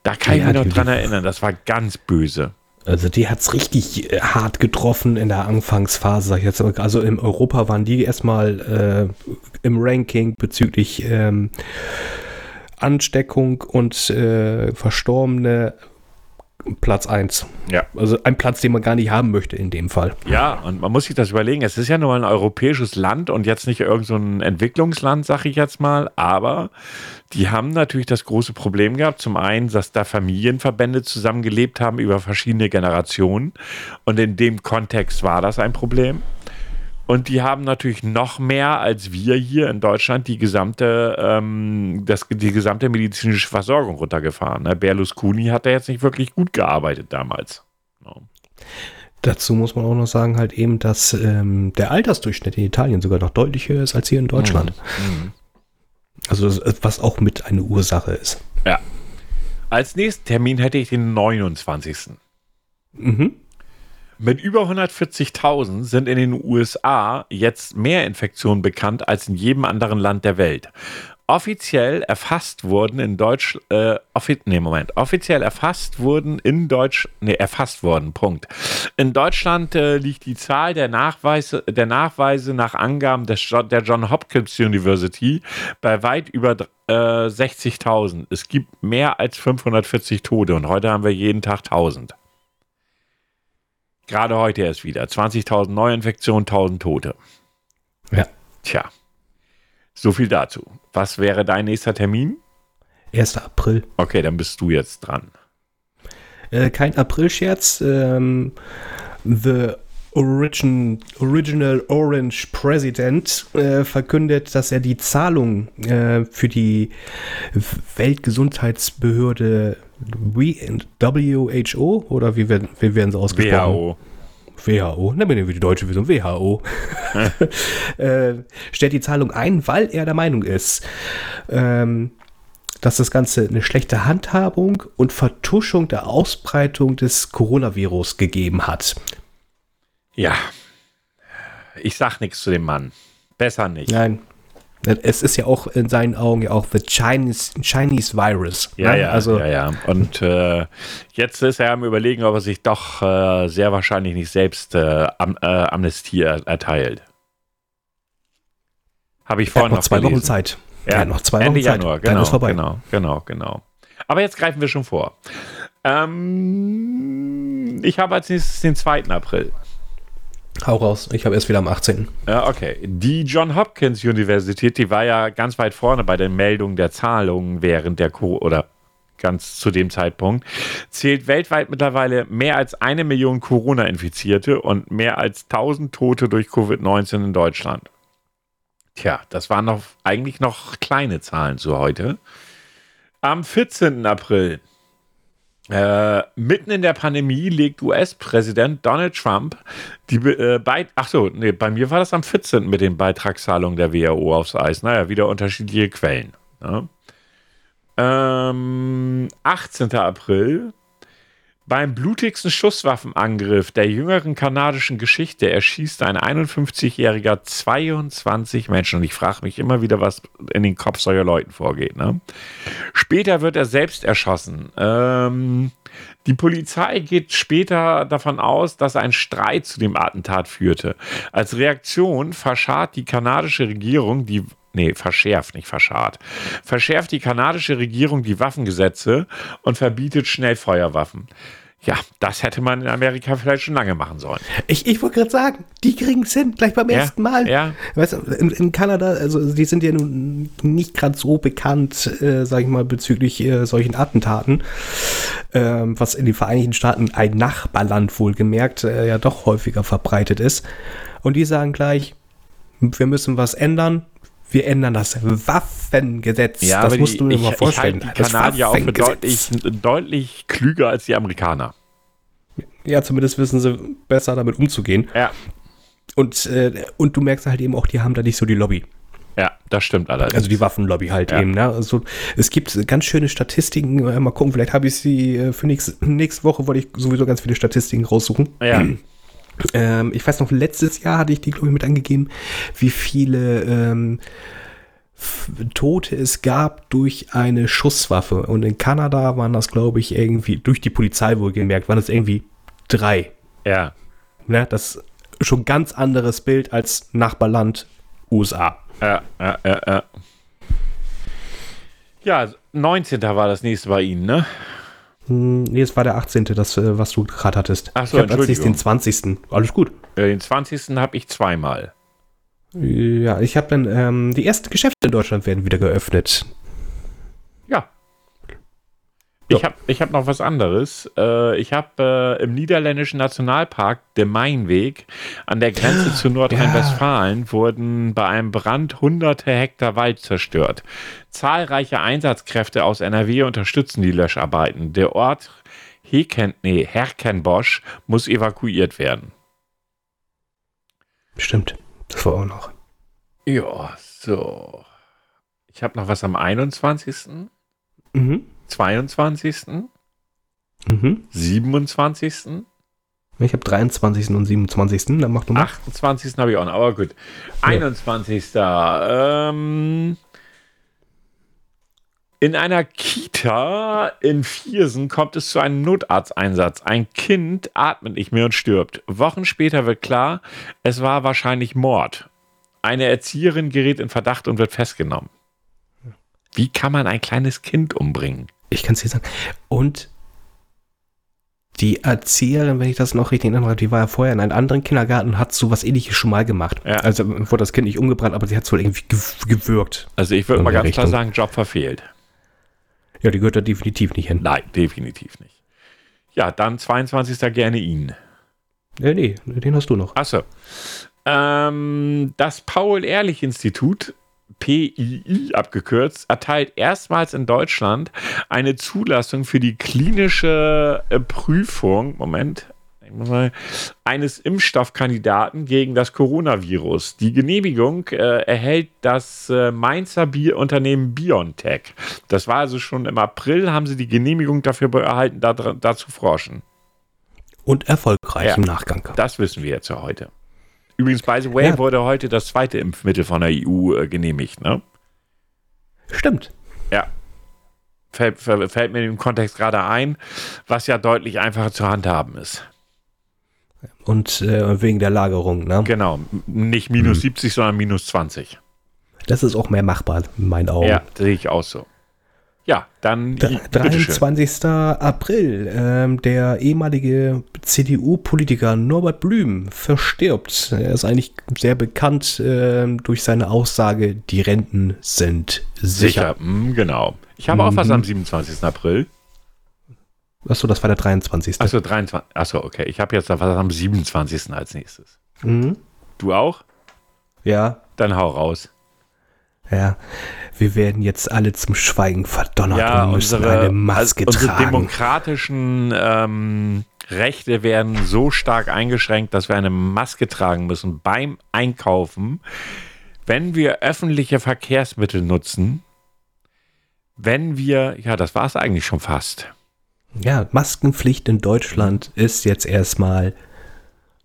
Da kann Ja, ich mich noch dran erinnern, das war ganz böse. Also die hat es richtig äh, hart getroffen in der Anfangsphase, sag ich jetzt. Also in Europa waren die erstmal äh, im Ranking bezüglich ähm, Ansteckung und äh, Verstorbene Platz 1. Ja. Also ein Platz, den man gar nicht haben möchte in dem Fall. Ja, und man muss sich das überlegen. Es ist ja nur ein europäisches Land und jetzt nicht irgend so ein Entwicklungsland, sag ich jetzt mal. Aber die haben natürlich das große Problem gehabt. Zum einen, dass da Familienverbände zusammengelebt haben über verschiedene Generationen. Und in dem Kontext war das ein Problem. Und die haben natürlich noch mehr als wir hier in Deutschland die gesamte, ähm, das, die gesamte medizinische Versorgung runtergefahren. Ne? Berlusconi hat da jetzt nicht wirklich gut gearbeitet damals. Ja. Dazu muss man auch noch sagen, halt eben, dass ähm, der Altersdurchschnitt in Italien sogar noch deutlich höher ist als hier in Deutschland. Also das- was auch mit eine Ursache ist. Ja. Als nächsten Termin hätte ich den 29. Mhm. Mit über 140.000 sind in den USA jetzt mehr Infektionen bekannt als in jedem anderen Land der Welt. Offiziell erfasst wurden in Deutsch, äh, nee, Moment, offiziell erfasst wurden in Deutsch, nee, erfasst worden, Punkt. In Deutschland äh, liegt die Zahl der Nachweise, der Nachweise nach Angaben des, der John Hopkins University bei weit über äh, 60.000. Es gibt mehr als 540 Tote und heute haben wir jeden Tag 1000. Gerade heute erst wieder. 20.000 Neuinfektionen, 1000 Tote. Ja. Tja. So viel dazu. Was wäre dein nächster Termin? 1. April. Okay, dann bist du jetzt dran. Äh, kein April-Scherz. Ähm, the Origin, Original Orange President äh, verkündet, dass er die Zahlung äh, für die Weltgesundheitsbehörde WHO oder wie werden, wie werden sie ausgesprochen? WHO. WHO, ne, bin die deutsche Version, WHO, äh, stellt die Zahlung ein, weil er der Meinung ist, ähm, dass das Ganze eine schlechte Handhabung und Vertuschung der Ausbreitung des Coronavirus gegeben hat. Ja. Ich sag nichts zu dem Mann. Besser nicht. Nein. Es ist ja auch in seinen Augen ja auch the Chinese, Chinese Virus. Ja, ne? ja, Also, ja, ja. Und äh, jetzt ist er am überlegen, ob er sich doch äh, sehr wahrscheinlich nicht selbst äh, am, äh, Amnestie er, erteilt. Habe ich vorhin noch zwei Wochen gelesen. Zeit. Ja, hat noch zwei Ende Wochen Zeit. Januar, Dann genau, ist vorbei. genau, genau, genau. Aber jetzt greifen wir schon vor. Ähm, ich habe als nächstes den 2. April. Hau raus. Ich habe erst wieder am 18. Ja, okay. Die John Hopkins Universität, die war ja ganz weit vorne bei der Meldung der Zahlungen während der Co oder ganz zu dem Zeitpunkt, zählt weltweit mittlerweile mehr als eine Million Corona-Infizierte und mehr als 1000 Tote durch Covid-19 in Deutschland. Tja, das waren noch eigentlich noch kleine Zahlen zu heute. Am 14. April äh, mitten in der Pandemie legt US-Präsident Donald Trump die äh, Beit ach nee, bei mir war das am 14. mit den Beitragszahlungen der WHO aufs Eis. Naja, wieder unterschiedliche Quellen. Ne? Ähm, 18. April. Beim blutigsten Schusswaffenangriff der jüngeren kanadischen Geschichte erschießt ein 51-Jähriger 22 Menschen. Und ich frage mich immer wieder, was in den Kopf solcher Leuten vorgeht. Ne? Später wird er selbst erschossen. Ähm, die Polizei geht später davon aus, dass ein Streit zu dem Attentat führte. Als Reaktion verscharrt die kanadische Regierung die Nee, verschärft, nicht verscharrt. Verschärft die kanadische Regierung die Waffengesetze und verbietet Schnellfeuerwaffen. Ja, das hätte man in Amerika vielleicht schon lange machen sollen. Ich, ich wollte gerade sagen, die kriegen es hin, gleich beim Ja, ersten Mal. ja. Weißt du, in, in Kanada, also die sind ja nun nicht gerade so bekannt, äh, sag ich mal, bezüglich äh, solchen Attentaten, ähm, was in den Vereinigten Staaten ein Nachbarland wohlgemerkt äh, ja doch häufiger verbreitet ist. Und die sagen gleich, wir müssen was ändern. Wir ändern das Waffengesetz. das aber musst die, du mir ich, mal vorstellen. Ich halte die Das Kanadier auch für deutlich, deutlich klüger als die Amerikaner. Ja, zumindest wissen sie besser damit umzugehen. Ja, Und, äh, und du merkst halt eben auch, die haben da nicht so die Lobby. ja, das stimmt allerdings. Also die Waffenlobby halt Ja. eben. Ne? Also es gibt ganz schöne Statistiken. Äh, Mal gucken, vielleicht habe ich sie äh, für nächst, nächste Woche, wollte ich sowieso ganz viele Statistiken raussuchen. ja, Ähm, ich weiß noch, letztes Jahr hatte ich die, glaube ich, mit angegeben, wie viele ähm, Tote es gab durch eine Schusswaffe. Und in Kanada waren das, glaube ich, irgendwie, durch die Polizei wohlgemerkt, waren das irgendwie drei. ja. Ne? Das ist schon ein ganz anderes Bild als Nachbarland USA. Ja, ja, ja, ja. Ja, 19. war das nächste bei Ihnen, ne? Hm, Nee, es war der 18., das, äh, was du gerade hattest. Ach so, ich habe als nächstes den 20. Alles gut. Äh, Den 20. habe ich zweimal. Ja, ich habe dann, ähm, die ersten Geschäfte in Deutschland werden wieder geöffnet. Ja. Ja. Ich habe ich hab noch was anderes. Äh, ich habe äh, im niederländischen Nationalpark der Mainweg an der Grenze zu Nordrhein-Westfalen wurden bei einem Brand hunderte Hektar Wald zerstört. Zahlreiche Einsatzkräfte aus NRW unterstützen die Löscharbeiten. Der Ort Heken, nee, Herkenbosch muss evakuiert werden. Stimmt. Das war auch noch. Ja, so. Ich habe noch was am 21., Mhm. 22., Mhm. 27., Ich habe 23. und 27. Dann mach du mal. 28. habe ich auch noch, aber gut. 21. Ähm, in einer Kita in Viersen kommt es zu einem Notarzteinsatz. Ein Kind atmet nicht mehr und stirbt. Wochen später wird klar, es war wahrscheinlich Mord. Eine Erzieherin gerät in Verdacht und wird festgenommen. Wie kann man ein kleines Kind umbringen? Ich kann es dir sagen. Und die Erzieherin, wenn ich das noch richtig erinnere, die war ja vorher in einem anderen Kindergarten und hat so was ähnliches schon mal gemacht. Ja. Also wurde das Kind nicht umgebrannt, aber sie hat es wohl irgendwie gew- gewürgt. Also ich würde mal ganz klar Richtung. sagen, Job verfehlt. Ja, die gehört da definitiv nicht hin. Nein, definitiv nicht. Ja, dann 22. gerne ihn. Äh, nee, den hast du noch. Achso. Ähm, das Paul-Ehrlich-Institut, PII abgekürzt, erteilt erstmals in Deutschland eine Zulassung für die klinische äh, Prüfung, Moment, eines Impfstoffkandidaten gegen das Coronavirus. Die Genehmigung äh, erhält das äh, Mainzer Bierunternehmen BioNTech. Das war also schon im April, haben sie die Genehmigung dafür erhalten, da, da zu forschen. Und erfolgreich Ja. im Nachgang. Das wissen wir jetzt ja heute. Übrigens, by the way, Ja. wurde heute das zweite Impfmittel von der EU äh, genehmigt. Ne? Stimmt. Ja. Fällt, fällt mir im Kontext gerade ein, was ja deutlich einfacher zu handhaben ist. Und äh, wegen der Lagerung, ne? Genau. Nicht minus 70, sondern minus 20. Das ist auch mehr machbar, in meinen Augen. Ja, sehe ich auch so. Ja, dann bitteschön. 23. April. Ähm, der ehemalige CDU-Politiker Norbert Blüm verstirbt. Er ist eigentlich sehr bekannt ähm, durch seine Aussage, die Renten sind sicher. Sicher, mm, genau. Ich habe auch was am 27. April. Achso, das war der 23. Achso, 23. Achso, okay. Ich habe jetzt was am 27. als nächstes. Mhm. Du auch? Ja, Dann hau raus. ja. Wir werden jetzt alle zum Schweigen verdonnert ja, und müssen unsere, eine Maske also unsere tragen. demokratischen ähm, Rechte werden so stark eingeschränkt, dass wir eine Maske tragen müssen beim Einkaufen, wenn wir öffentliche Verkehrsmittel nutzen, wenn wir, ja, das war es eigentlich schon fast. Ja, Maskenpflicht in Deutschland ist jetzt erstmal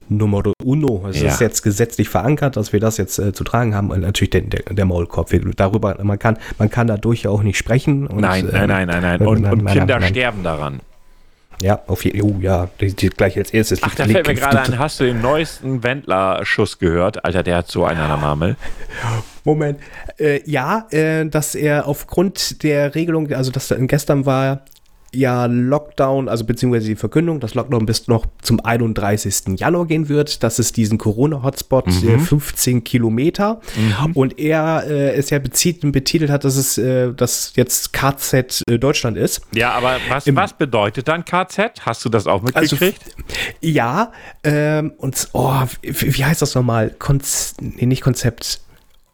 Nummer uno. Es Ja. ist jetzt gesetzlich verankert, dass wir das jetzt äh, zu tragen haben. Und natürlich der, der, der Maulkorb. Wir, darüber, man kann, man kann dadurch ja auch nicht sprechen. Und, nein, ähm, nein, nein, nein, nein. nein, Und, und nein, Kinder sterben daran. Ja, auf jeden Fall. Oh ja, die, die gleich als erstes. Ach, da fällt mir gerade ein, hast du den neuesten Wendler-Schuss gehört? Alter, der hat so einen an der Marmel. Moment. Äh, ja, äh, dass er aufgrund der Regelung, also dass er gestern war ja Lockdown, also beziehungsweise die Verkündung, dass Lockdown bis noch zum 31. Januar gehen wird. Das ist diesen Corona-Hotspot, Mhm. äh, 15 Kilometer. Und er äh, es ja bezieht, betitelt hat, dass es äh, dass jetzt KZ äh, Deutschland ist. Ja, aber was, Im- was bedeutet dann KZ? Hast du das auch Also, mitgekriegt? Ja, ähm, und oh, wie, wie heißt das nochmal? Konz nee, nicht Konzept.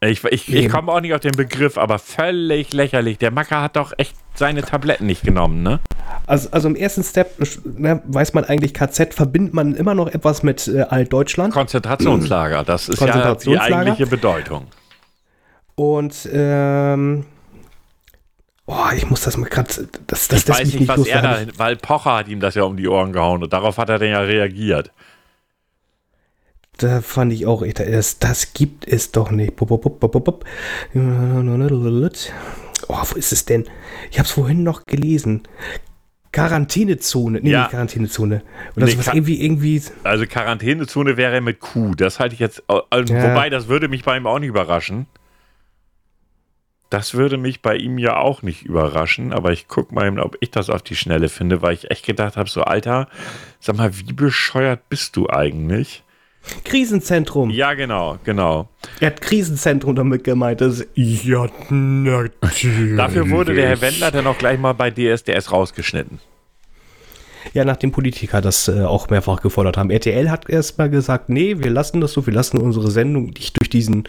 Ich ich, ich komme auch nicht auf den Begriff, aber völlig lächerlich. Der Macker hat doch echt seine Tabletten nicht genommen, ne? Also, also im ersten Step ne, weiß man eigentlich, KZ verbindet man immer noch etwas mit äh, Altdeutschland. Konzentrationslager, das ist ja die Konzentrationslager. eigentliche Bedeutung. Und ähm, oh, ich muss das mal gerade. Das, das Ich weiß lässt nicht, was er da da, weil Pocher hat ihm das ja um die Ohren gehauen und darauf hat er dann ja reagiert. Da fand ich auch, echt, das, das gibt es doch nicht. Bup, bup, bup. Oh, wo ist es denn? Ich habe es vorhin noch gelesen. Quarantänezone. Nee, Ja. nicht Quarantänezone. Oder Nee, sowas irgendwie, irgendwie. Also Quarantänezone wäre mit Q. Das halte ich jetzt, also Ja. wobei das würde mich bei ihm auch nicht überraschen. Das würde mich bei ihm ja auch nicht überraschen, aber ich gucke mal, eben, ob ich das auf die Schnelle finde, weil ich echt gedacht habe, so Alter, sag mal, wie bescheuert bist du eigentlich? Krisenzentrum. Ja, genau, genau. Er hat Krisenzentrum damit gemeint. Das ja, natürlich. Dafür wurde der Herr Wendler dann auch gleich mal bei DSDS rausgeschnitten. Ja, nachdem Politiker das äh, auch mehrfach gefordert haben. RTL hat erstmal gesagt, nee, wir lassen das so, wir lassen unsere Sendung nicht durch diesen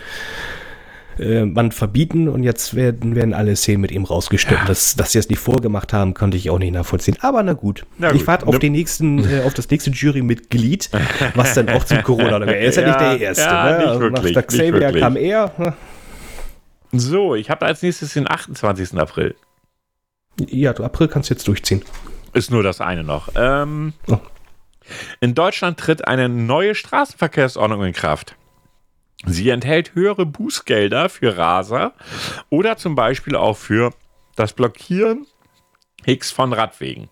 äh, Mann verbieten und jetzt werden, werden alle Szenen mit ihm rausgeschnitten. Das, dass sie es nicht vorgemacht haben, konnte ich auch nicht nachvollziehen. Aber na gut. Na ich gut. warte auf Ne- den nächsten, äh, auf das nächste Jurymitglied, was dann auch zum Corona Er ist ja, Ja, nicht der Erste. ja, ne? nicht wirklich, Nach Xavier wirklich. kam er. So, ich habe als nächstes den 28. April. Ja, du April kannst du jetzt durchziehen. Ist nur das eine noch. Ähm, Oh. In Deutschland tritt eine neue Straßenverkehrsordnung in Kraft. Sie enthält höhere Bußgelder für Raser oder zum Beispiel auch für das Blockieren X von Radwegen.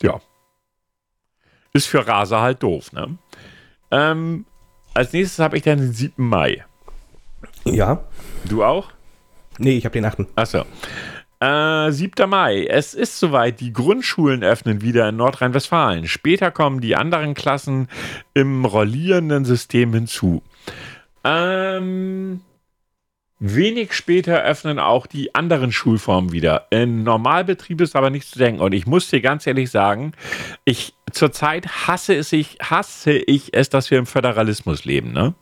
Ja. Ist für Raser halt doof, ne? Ähm, als nächstes habe ich dann den 7. Mai. Ja. Du auch? Nee, ich habe den achten. Achso. Äh, 7. Mai. Es ist soweit. Die Grundschulen öffnen wieder in Nordrhein-Westfalen. Später kommen die anderen Klassen im rollierenden System hinzu. Ähm, wenig später öffnen auch die anderen Schulformen wieder. In Normalbetrieb ist aber nicht zu denken. Und ich muss dir ganz ehrlich sagen, ich zurzeit hasse es, ich, hasse ich es, dass wir im Föderalismus leben, ne?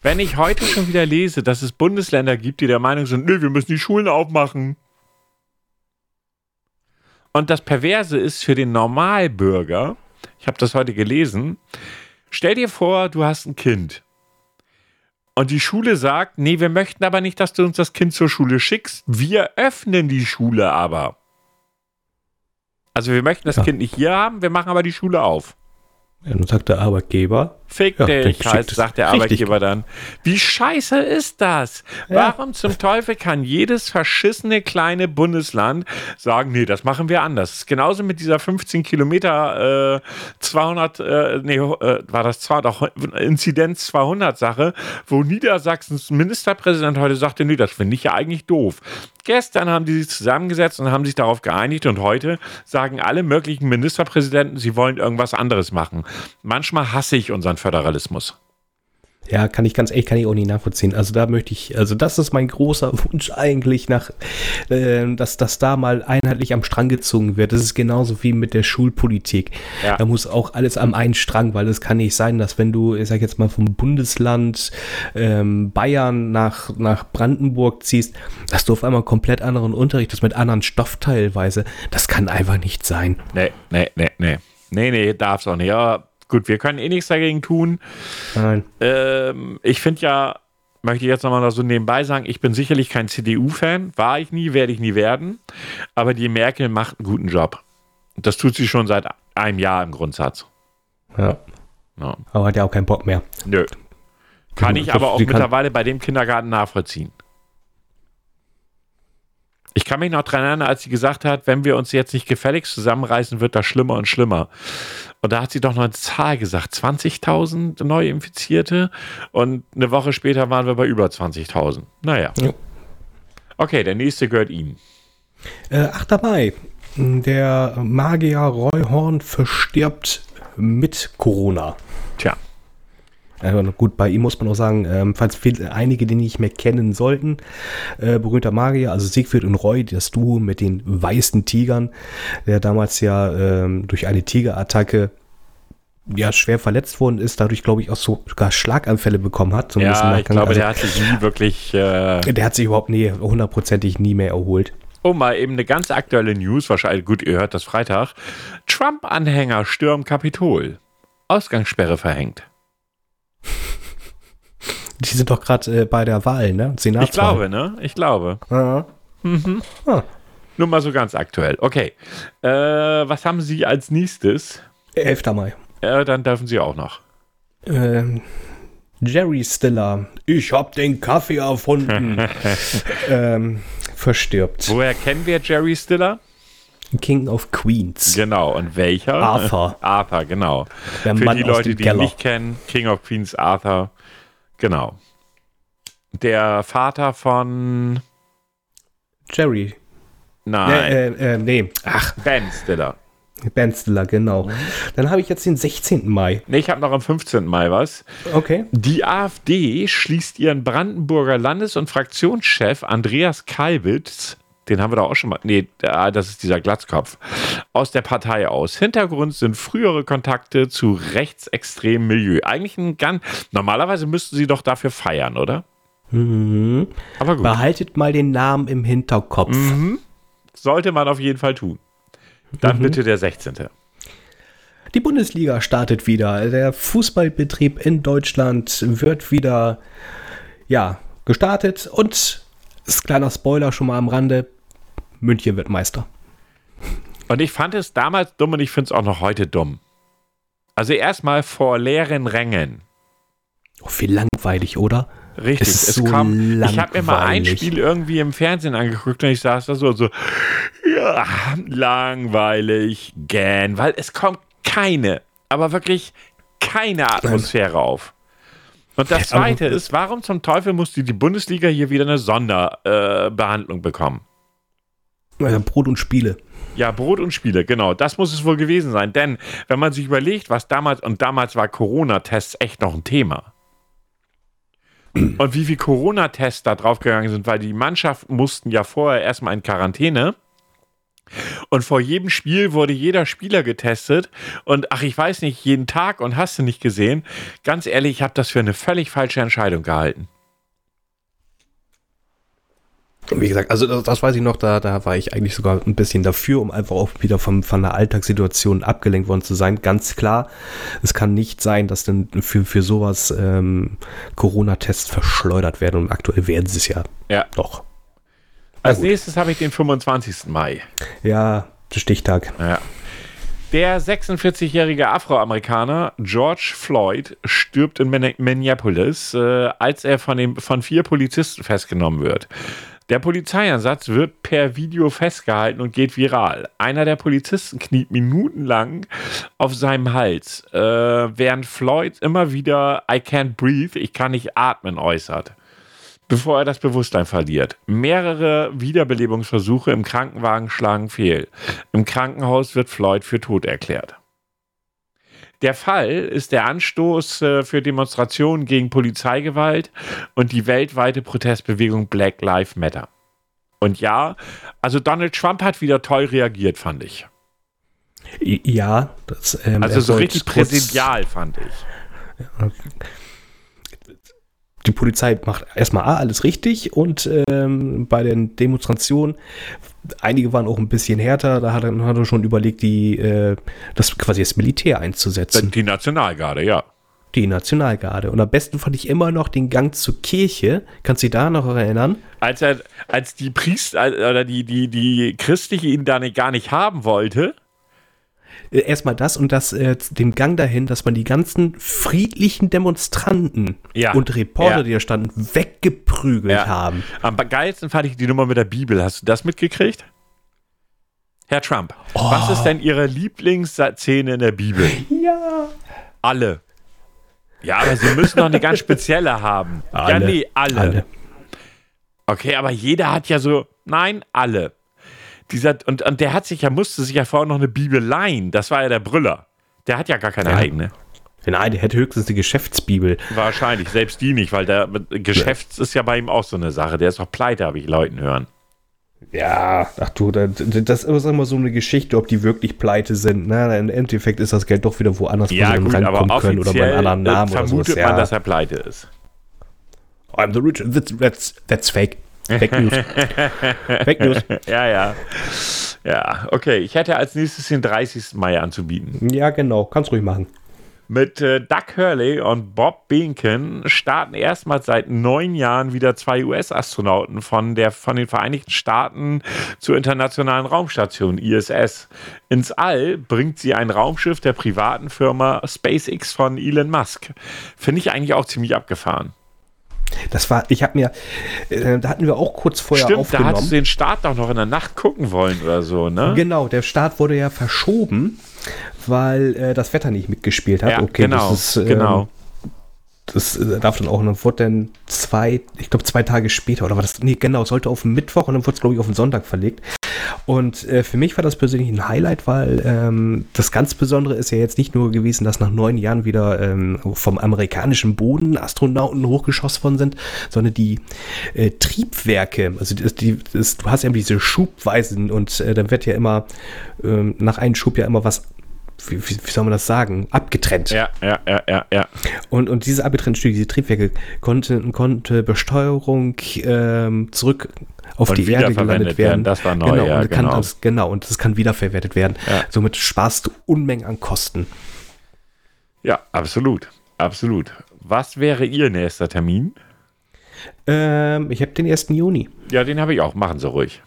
Wenn ich heute schon wieder lese, dass es Bundesländer gibt, die der Meinung sind, nö, wir müssen die Schulen aufmachen. Und das Perverse ist für den Normalbürger, ich habe das heute gelesen, stell dir vor, du hast ein Kind. Und die Schule sagt, nee, wir möchten aber nicht, dass du uns das Kind zur Schule schickst. Wir öffnen die Schule aber. Also wir möchten das Ja. Kind nicht hier haben, wir machen aber die Schule auf. Ja, dann sagt der Arbeitgeber. Fick Ja, dich, heißt, sagt der richtig. Arbeitgeber dann. Wie scheiße ist das? Ja. Warum zum Teufel kann jedes verschissene kleine Bundesland sagen, nee, das machen wir anders? Das ist genauso mit dieser 15 Kilometer äh, 200, äh, nee, äh, war das zwar doch Inzidenz 200 Sache, wo Niedersachsens Ministerpräsident heute sagte, nee, das finde ich ja eigentlich doof. Gestern haben die sich zusammengesetzt und haben sich darauf geeinigt und heute sagen alle möglichen Ministerpräsidenten, sie wollen irgendwas anderes machen. Manchmal hasse ich unseren Föderalismus. Ja, kann ich ganz ehrlich, kann ich auch nicht nachvollziehen. Also da möchte ich, also das ist mein großer Wunsch eigentlich nach, äh, dass das da mal einheitlich am Strang gezogen wird. Das ist genauso wie mit der Schulpolitik. Ja. Da muss auch alles am einen Strang, weil es kann nicht sein, dass wenn du, ich sag jetzt mal vom Bundesland ähm, Bayern nach, nach Brandenburg ziehst, dass du auf einmal komplett anderen Unterricht hast mit anderen Stoff teilweise. Das kann einfach nicht sein. Nee, nee, nee, nee. Nee, nee, darf's auch nicht. Aber gut, wir können eh nichts dagegen tun. Nein. Ähm, ich finde ja, möchte ich jetzt nochmal noch so nebenbei sagen, ich bin sicherlich kein CDU-Fan. War ich nie, werde ich nie werden. Aber die Merkel macht einen guten Job. Das tut sie schon seit einem Jahr im Grundsatz. Ja. Ja. Aber hat ja auch keinen Bock mehr. Nö. Kann ich aber auch mittlerweile bei dem Kindergarten nachvollziehen. Ich kann mich noch dran erinnern, als sie gesagt hat, wenn wir uns jetzt nicht gefälligst zusammenreißen, wird das schlimmer und schlimmer. Und da hat sie doch noch eine Zahl gesagt, 20.000 Neuinfizierte und eine Woche später waren wir bei über 20.000. Naja. Ja. Okay, der nächste gehört Ihnen. Äh, 8. Mai. Der Magier Roy Horn verstirbt mit Corona. Tja. Also gut, bei ihm muss man auch sagen, ähm, falls viele, einige, die nicht mehr kennen sollten, äh, berühmter Magier, also Siegfried und Roy, das Duo mit den weißen Tigern, der damals ja ähm, durch eine Tigerattacke ja schwer verletzt worden ist, dadurch glaube ich auch sogar Schlaganfälle bekommen hat. Ja, ich glaube, also, der hat sich nie wirklich. Äh der hat sich überhaupt nie hundertprozentig nie mehr erholt. Oh, mal eben eine ganz aktuelle News, wahrscheinlich, gut, ihr hört das Freitag. Trump-Anhänger stürmen Kapitol. Ausgangssperre verhängt. Die sind doch gerade äh, bei der Wahl, ne? Senatswahl. Ich glaube, ne? Ich glaube. Ja. Mhm. Ah. Nur mal so ganz aktuell. Okay. Äh, was haben Sie als nächstes? 11. Mai. Äh, dann dürfen Sie auch noch. Ähm, Jerry Stiller. Ich hab den Kaffee erfunden. ähm, verstirbt. Woher kennen wir Jerry Stiller? King of Queens. Genau, und welcher? Arthur. Arthur, genau. Der Für Mann die Leute, die ihn nicht kennen, King of Queens, Arthur. Genau. Der Vater von Jerry. Nein. Äh, äh, nee. Ach. Ben Stiller. Ben Stiller, genau. Dann habe ich jetzt den 16. Mai. Nee, ich habe noch am 15. Mai was. Okay. Die AfD schließt ihren Brandenburger Landes- und Fraktionschef Andreas Kalbitz den haben wir da auch schon mal. Nee, das ist dieser Glatzkopf. Aus der Partei aus. Hintergrund sind frühere Kontakte zu rechtsextremem Milieu. Eigentlich ein ganz. Normalerweise müssten sie doch dafür feiern, oder? Mhm. Aber gut. Behaltet mal den Namen im Hinterkopf. Mhm. Sollte man auf jeden Fall tun. Dann mhm. bitte der 16. Die Bundesliga startet wieder. Der Fußballbetrieb in Deutschland wird wieder ja, gestartet und ist kleiner Spoiler schon mal am Rande. München wird Meister. Und ich fand es damals dumm und ich finde es auch noch heute dumm. Also erstmal vor leeren Rängen. Oh, wie langweilig, oder? Richtig, es, so kam. Ich habe mir mal ein Spiel irgendwie im Fernsehen angeguckt und ich saß da so, so, ja, langweilig, gähn, weil es kommt keine, aber wirklich keine Atmosphäre auf. Und das Zweite ist, warum zum Teufel musste die Bundesliga hier wieder eine Sonderbehandlung äh, bekommen? Ja, Brot und Spiele. Ja, Brot und Spiele, genau. Das muss es wohl gewesen sein. Denn wenn man sich überlegt, was damals, und damals war Corona-Tests echt noch ein Thema. Und wie viele Corona-Tests da draufgegangen sind, weil die Mannschaft mussten ja vorher erstmal in Quarantäne. Und vor jedem Spiel wurde jeder Spieler getestet. Und ach, ich weiß nicht, jeden Tag und hast du nicht gesehen. Ganz ehrlich, ich habe das für eine völlig falsche Entscheidung gehalten. Wie gesagt, also das, das, weiß ich noch, da, da war ich eigentlich sogar ein bisschen dafür, um einfach auch wieder von, von der Alltagssituation abgelenkt worden zu sein. Ganz klar, es kann nicht sein, dass dann für, für sowas ähm, Corona-Tests verschleudert werden und aktuell werden sie es ja. Ja. Doch. Als nächstes habe ich den 25. Mai. Ja, Stichtag. Ja. Der 46-jährige Afroamerikaner George Floyd stirbt in Minneapolis, äh, als er von, dem, von vier Polizisten festgenommen wird. Der Polizeieinsatz wird per Video festgehalten und geht viral. Einer der Polizisten kniet minutenlang auf seinem Hals, äh, während Floyd immer wieder I can't breathe, ich kann nicht atmen äußert bevor er das Bewusstsein verliert. Mehrere Wiederbelebungsversuche im Krankenwagen schlagen fehl. Im Krankenhaus wird Floyd für tot erklärt. Der Fall ist der Anstoß äh, für Demonstrationen gegen Polizeigewalt und die weltweite Protestbewegung Black Lives Matter. Und ja, also Donald Trump hat wieder toll reagiert, fand ich. Ja, das, ähm, also so richtig präsidial, fand ich. Ja, die Polizei macht erstmal A, alles richtig und ähm, bei den Demonstrationen, einige waren auch ein bisschen härter, da hat er, hat er schon überlegt, die, äh, das quasi das Militär einzusetzen. Die Nationalgarde, ja. Die Nationalgarde. Und am besten fand ich immer noch den Gang zur Kirche. Kannst du dich da noch erinnern? Als er, als die Priester oder die, die, die Christliche ihn da nicht, gar nicht haben wollte äh, erstmal das und das äh, dem Gang dahin, dass man die ganzen friedlichen Demonstranten ja. und Reporter, ja. die da standen, weggeprügelt ja. haben. Am geilsten fand ich die Nummer mit der Bibel. Hast du das mitgekriegt? Herr Trump, oh. was ist denn Ihre Lieblingsszene in der Bibel? Ja. Alle. Ja, aber Sie müssen noch eine ganz spezielle haben. Alle. Ja, nee, alle. alle. Okay, aber jeder hat ja so, nein, alle. Dieser, und, und der hat sich ja, musste sich ja vorher noch eine Bibel leihen. Das war ja der Brüller. Der hat ja gar keine Ja. eigene. Nein, der hätte höchstens die Geschäftsbibel. Wahrscheinlich, selbst die nicht, weil der Geschäfts ist ja bei ihm auch so eine Sache. Der ist doch pleite, habe ich Leuten hören. Ja, ach du, das, ist immer so eine Geschichte, ob die wirklich pleite sind. Na, im Endeffekt ist das Geld doch wieder woanders, wo Ja, sie dann gut, aber können oder bei einem anderen Namen äh, oder vermutet sowas. man, Ja. dass er pleite ist. I'm the rich. That's, that's, that's fake. Fake News. fake News. Ja, ja. Ja, okay. Ich hätte als nächstes den 30. Mai anzubieten. Ja, genau. Kannst ruhig machen. Mit äh, Doug Hurley und Bob Behnken starten erstmals seit neun Jahren wieder zwei US-Astronauten von, der, von den Vereinigten Staaten zur Internationalen Raumstation ISS. Ins All bringt sie ein Raumschiff der privaten Firma SpaceX von Elon Musk. Finde ich eigentlich auch ziemlich abgefahren. Das war, ich habe mir, äh, da hatten wir auch kurz vorher Stimmt, da aufgenommen. hattest du den Start doch noch in der Nacht gucken wollen oder so, ne? Genau, der Start wurde ja verschoben, weil äh, das Wetter nicht mitgespielt hat. Ja, okay, genau, das ist, ähm, genau. Das äh, darf dann auch, und dann wurde dann zwei, ich glaube zwei Tage später, oder war das, nee, genau, es sollte auf den Mittwoch und dann wurde es, glaube ich, auf den Sonntag verlegt. Und äh, für mich war das persönlich ein Highlight, weil ähm, das ganz Besondere ist ja jetzt nicht nur gewesen, dass nach neun Jahren wieder ähm, vom amerikanischen Boden Astronauten hochgeschossen worden sind, sondern die äh, Triebwerke, also das, die, das, du hast ja diese Schubweisen und äh, dann wird ja immer ähm, nach einem Schub ja immer was, wie, wie, soll man das sagen, abgetrennt. Ja, ja, ja, ja, ja. Und, und diese abgetrennten Stücke, diese Triebwerke, konnte, konnte Besteuerung ähm, zurück auf Und die Erde gelandet werden. werden, das war neu, genau, ja, und genau. Das, genau, und das kann wiederverwertet werden. Ja. Somit sparst du Unmengen an Kosten. Ja, absolut. Absolut. Was wäre Ihr nächster Termin? Ähm, ich habe den 1. Juni. Ja, den habe ich auch. Machen Sie ruhig.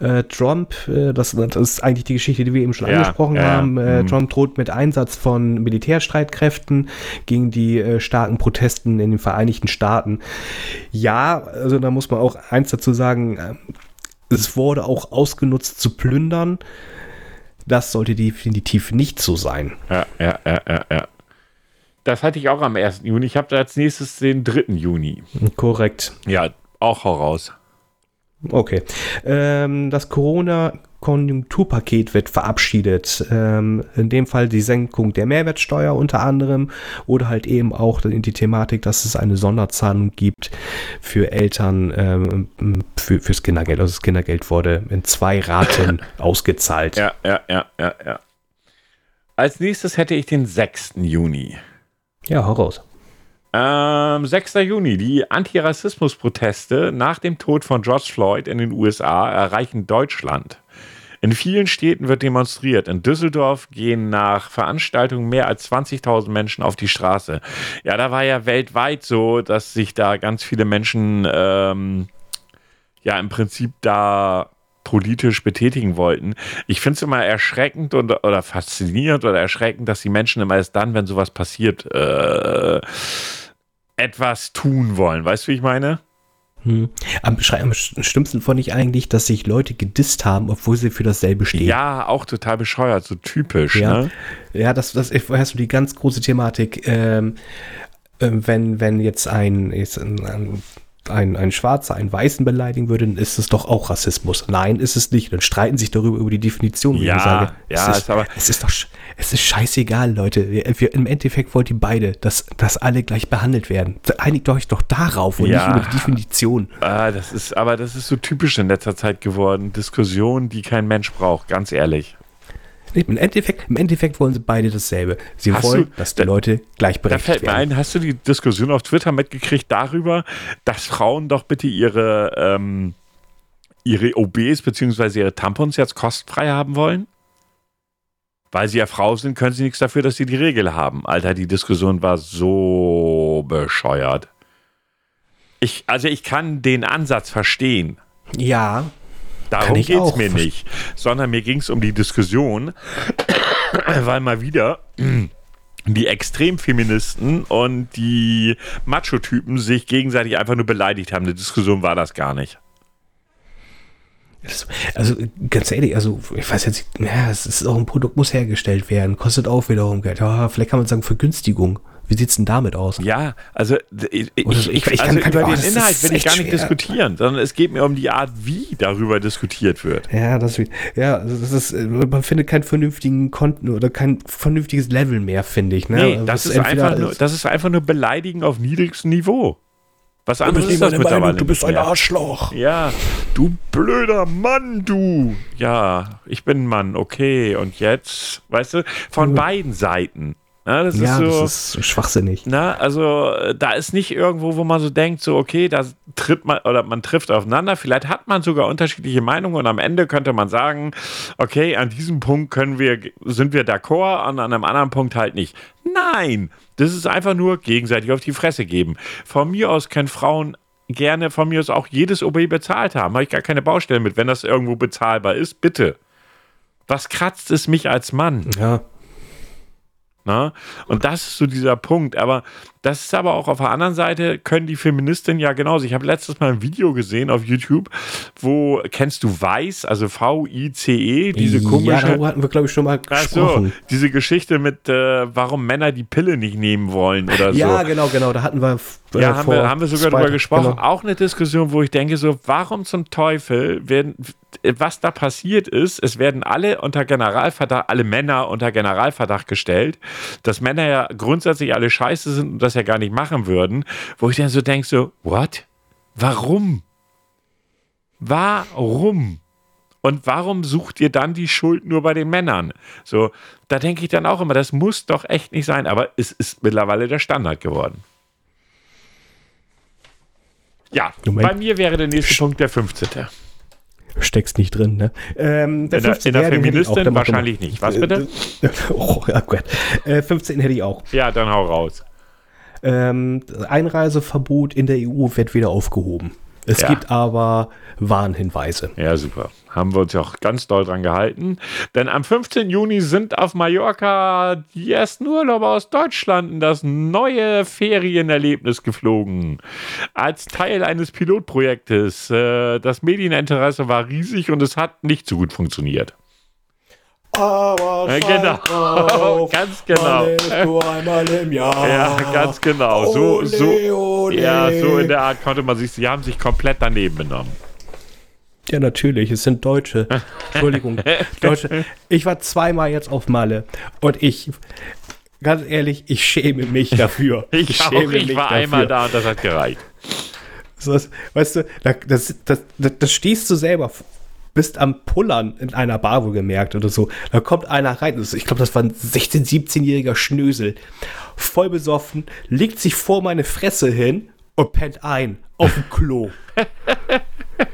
Äh, Trump, äh, das, das ist eigentlich die Geschichte, die wir eben schon Ja, angesprochen ja, haben. Äh, mhm. Trump droht mit Einsatz von Militärstreitkräften gegen die äh, starken Protesten in den Vereinigten Staaten. Ja, also da muss man auch eins dazu sagen, äh, es wurde auch ausgenutzt zu plündern. Das sollte definitiv nicht so sein. Ja, ja, ja, ja, ja. Das hatte ich auch am 1. Juni. Ich habe als nächstes den 3. Juni. Korrekt. Ja, auch heraus. Okay. Ähm, das Corona-Konjunkturpaket wird verabschiedet. Ähm, in dem Fall die Senkung der Mehrwertsteuer unter anderem oder halt eben auch die Thematik, dass es eine Sonderzahlung gibt für Eltern ähm, für, fürs Kindergeld. Also das Kindergeld wurde in zwei Raten ausgezahlt. Ja, ja, ja, ja, ja. Als nächstes hätte ich den 6. Juni. Ja, hau raus. Ähm, 6. Juni. Die Antirassismus-Proteste nach dem Tod von George Floyd in den USA erreichen Deutschland. In vielen Städten wird demonstriert. In Düsseldorf gehen nach Veranstaltungen mehr als 20.000 Menschen auf die Straße. Ja, da war ja weltweit so, dass sich da ganz viele Menschen ähm, ja im Prinzip da politisch betätigen wollten. Ich finde es immer erschreckend und, oder faszinierend oder erschreckend, dass die Menschen immer erst dann, wenn sowas passiert, äh, etwas tun wollen. Weißt du, wie ich meine? Hm. Am, am schlimmsten fand ich eigentlich, dass sich Leute gedisst haben, obwohl sie für dasselbe stehen. Ja, auch total bescheuert, so typisch. Ja, Ne? ja das, das hast du die ganz große Thematik, ähm, ähm, wenn, wenn jetzt ein, jetzt ein, ein, ein, ein Schwarzer einen Weißen beleidigen würde, dann ist es doch auch Rassismus. Nein, ist es nicht. Dann streiten sich darüber über die Definition. wo Ja, ich sage, ja, es ist ist, aber- es ist doch, es ist scheißegal, Leute. Wir, wir, Im Endeffekt wollt ihr beide, dass, dass alle gleich behandelt werden. Einigt euch doch darauf und Ja. nicht über die Definition. Ah, das ist, aber das ist so typisch in letzter Zeit geworden. Diskussionen, die kein Mensch braucht, ganz ehrlich. Im Endeffekt, Im Endeffekt wollen sie beide dasselbe. Sie Hast wollen, du- dass die da- Leute Da gleichberechtigt fällt mir werden. ein, hast du die Diskussion auf Twitter mitgekriegt darüber, dass Frauen doch bitte ihre, ähm, ihre OBs bzw. ihre Tampons jetzt kostenfrei haben wollen? Weil sie ja Frau sind, können sie nichts dafür, dass sie die Regel haben. Alter, die Diskussion war so bescheuert. Ich, also ich kann den Ansatz verstehen. Ja, Darum geht es mir nicht. Sondern mir ging es um die Diskussion, weil mal wieder die Extremfeministen und die Macho-Typen sich gegenseitig einfach nur beleidigt haben. Eine Diskussion war das gar nicht. Also ganz ehrlich, also ich weiß jetzt, ja, es ist auch ein Produkt, muss hergestellt werden, kostet auch wiederum Geld. Ja, vielleicht kann man sagen Vergünstigung. Wie sieht es denn damit aus? Ja, also ich, ich, ich, ich kann, also über den Inhalt will ich gar nicht schwer. diskutieren, sondern es geht mir um die Art, wie darüber diskutiert wird. Ja, das, ja, das ist, man findet keinen vernünftigen Konten oder kein vernünftiges Level mehr, finde ich. Ne? Nee, also das, ist einfach nur, das ist einfach nur Beleidigen auf niedrigstem Niveau. Was anderes ist das mittlerweile Meinung, Du bist ein Arschloch. Ja, du blöder Mann, du. Ja, ich bin ein Mann, okay. Und jetzt, weißt du, von beiden Seiten. Ja, das, ja, ist, so, das ist schwachsinnig. Na, also da ist nicht irgendwo, wo man so denkt, so okay, da tritt man oder man trifft aufeinander. Vielleicht hat man sogar unterschiedliche Meinungen und am Ende könnte man sagen, okay, an diesem Punkt können wir, sind wir d'accord, und an einem anderen Punkt halt nicht. Nein, das ist einfach nur gegenseitig auf die Fresse geben. Von mir aus können Frauen gerne von mir aus auch jedes OB bezahlt haben. Habe ich gar keine Baustelle mit, wenn das irgendwo bezahlbar ist, bitte. Was kratzt es mich als Mann? Ja. Na? Und das ist so dieser Punkt. Aber das ist aber auch auf der anderen Seite, können die Feministinnen ja genauso. Ich habe letztes Mal ein Video gesehen auf YouTube, wo, kennst du Weiß, also V-I-C-E, diese komische. Ja, darüber hatten wir, glaube ich, schon mal gesprochen. So, diese Geschichte mit, äh, warum Männer die Pille nicht nehmen wollen oder so. Ja, genau, genau. Da hatten wir. Äh, ja, haben wir, haben wir sogar drüber gesprochen. Genau. Auch eine Diskussion, wo ich denke, so, warum zum Teufel werden, was da passiert ist, es werden alle unter Generalverdacht, alle Männer unter Generalverdacht gestellt, dass Männer ja grundsätzlich alle scheiße sind und das ja gar nicht machen würden, wo ich dann so denke, so, what? Warum? Warum? Und warum sucht ihr dann die Schuld nur bei den Männern? So, da denke ich dann auch immer, das muss doch echt nicht sein, aber es ist mittlerweile der Standard geworden. Ja, bei mir wäre der nächste Punkt der 15. Steckst nicht drin, ne? Ähm, der in, der, in der Feministin wahrscheinlich nicht. Was bitte? oh, ja, gut. Äh, 15 hätte ich auch. Ja, dann hau raus. Ähm, Einreiseverbot in der EU wird wieder aufgehoben. Es ja. gibt aber Warnhinweise. Ja, super. Haben wir uns ja auch ganz doll dran gehalten. Denn am 15. Juni sind auf Mallorca die ersten Urlauber aus Deutschland in das neue Ferienerlebnis geflogen. Als Teil eines Pilotprojektes. Äh, das Medieninteresse war riesig und es hat nicht so gut funktioniert. Aber ja, genau, ganz genau. Nur einmal im Jahr. Ja, ganz genau. So, so, ja, so in der Art konnte man sich, sie haben sich komplett daneben benommen. Ja, natürlich, es sind Deutsche. Entschuldigung, Deutsche. Ich war zweimal jetzt auf Malle und ich, ganz ehrlich, ich schäme mich dafür. ich, ich schäme ich war dafür. einmal da und das hat gereicht. Das, weißt du, das, das, das, das stehst du selber bist am Pullern in einer Bar wohlgemerkt oder so. Da kommt einer rein, ich glaube, das war ein 16-, 17-jähriger Schnösel, voll besoffen, legt sich vor meine Fresse hin und pennt ein auf dem Klo.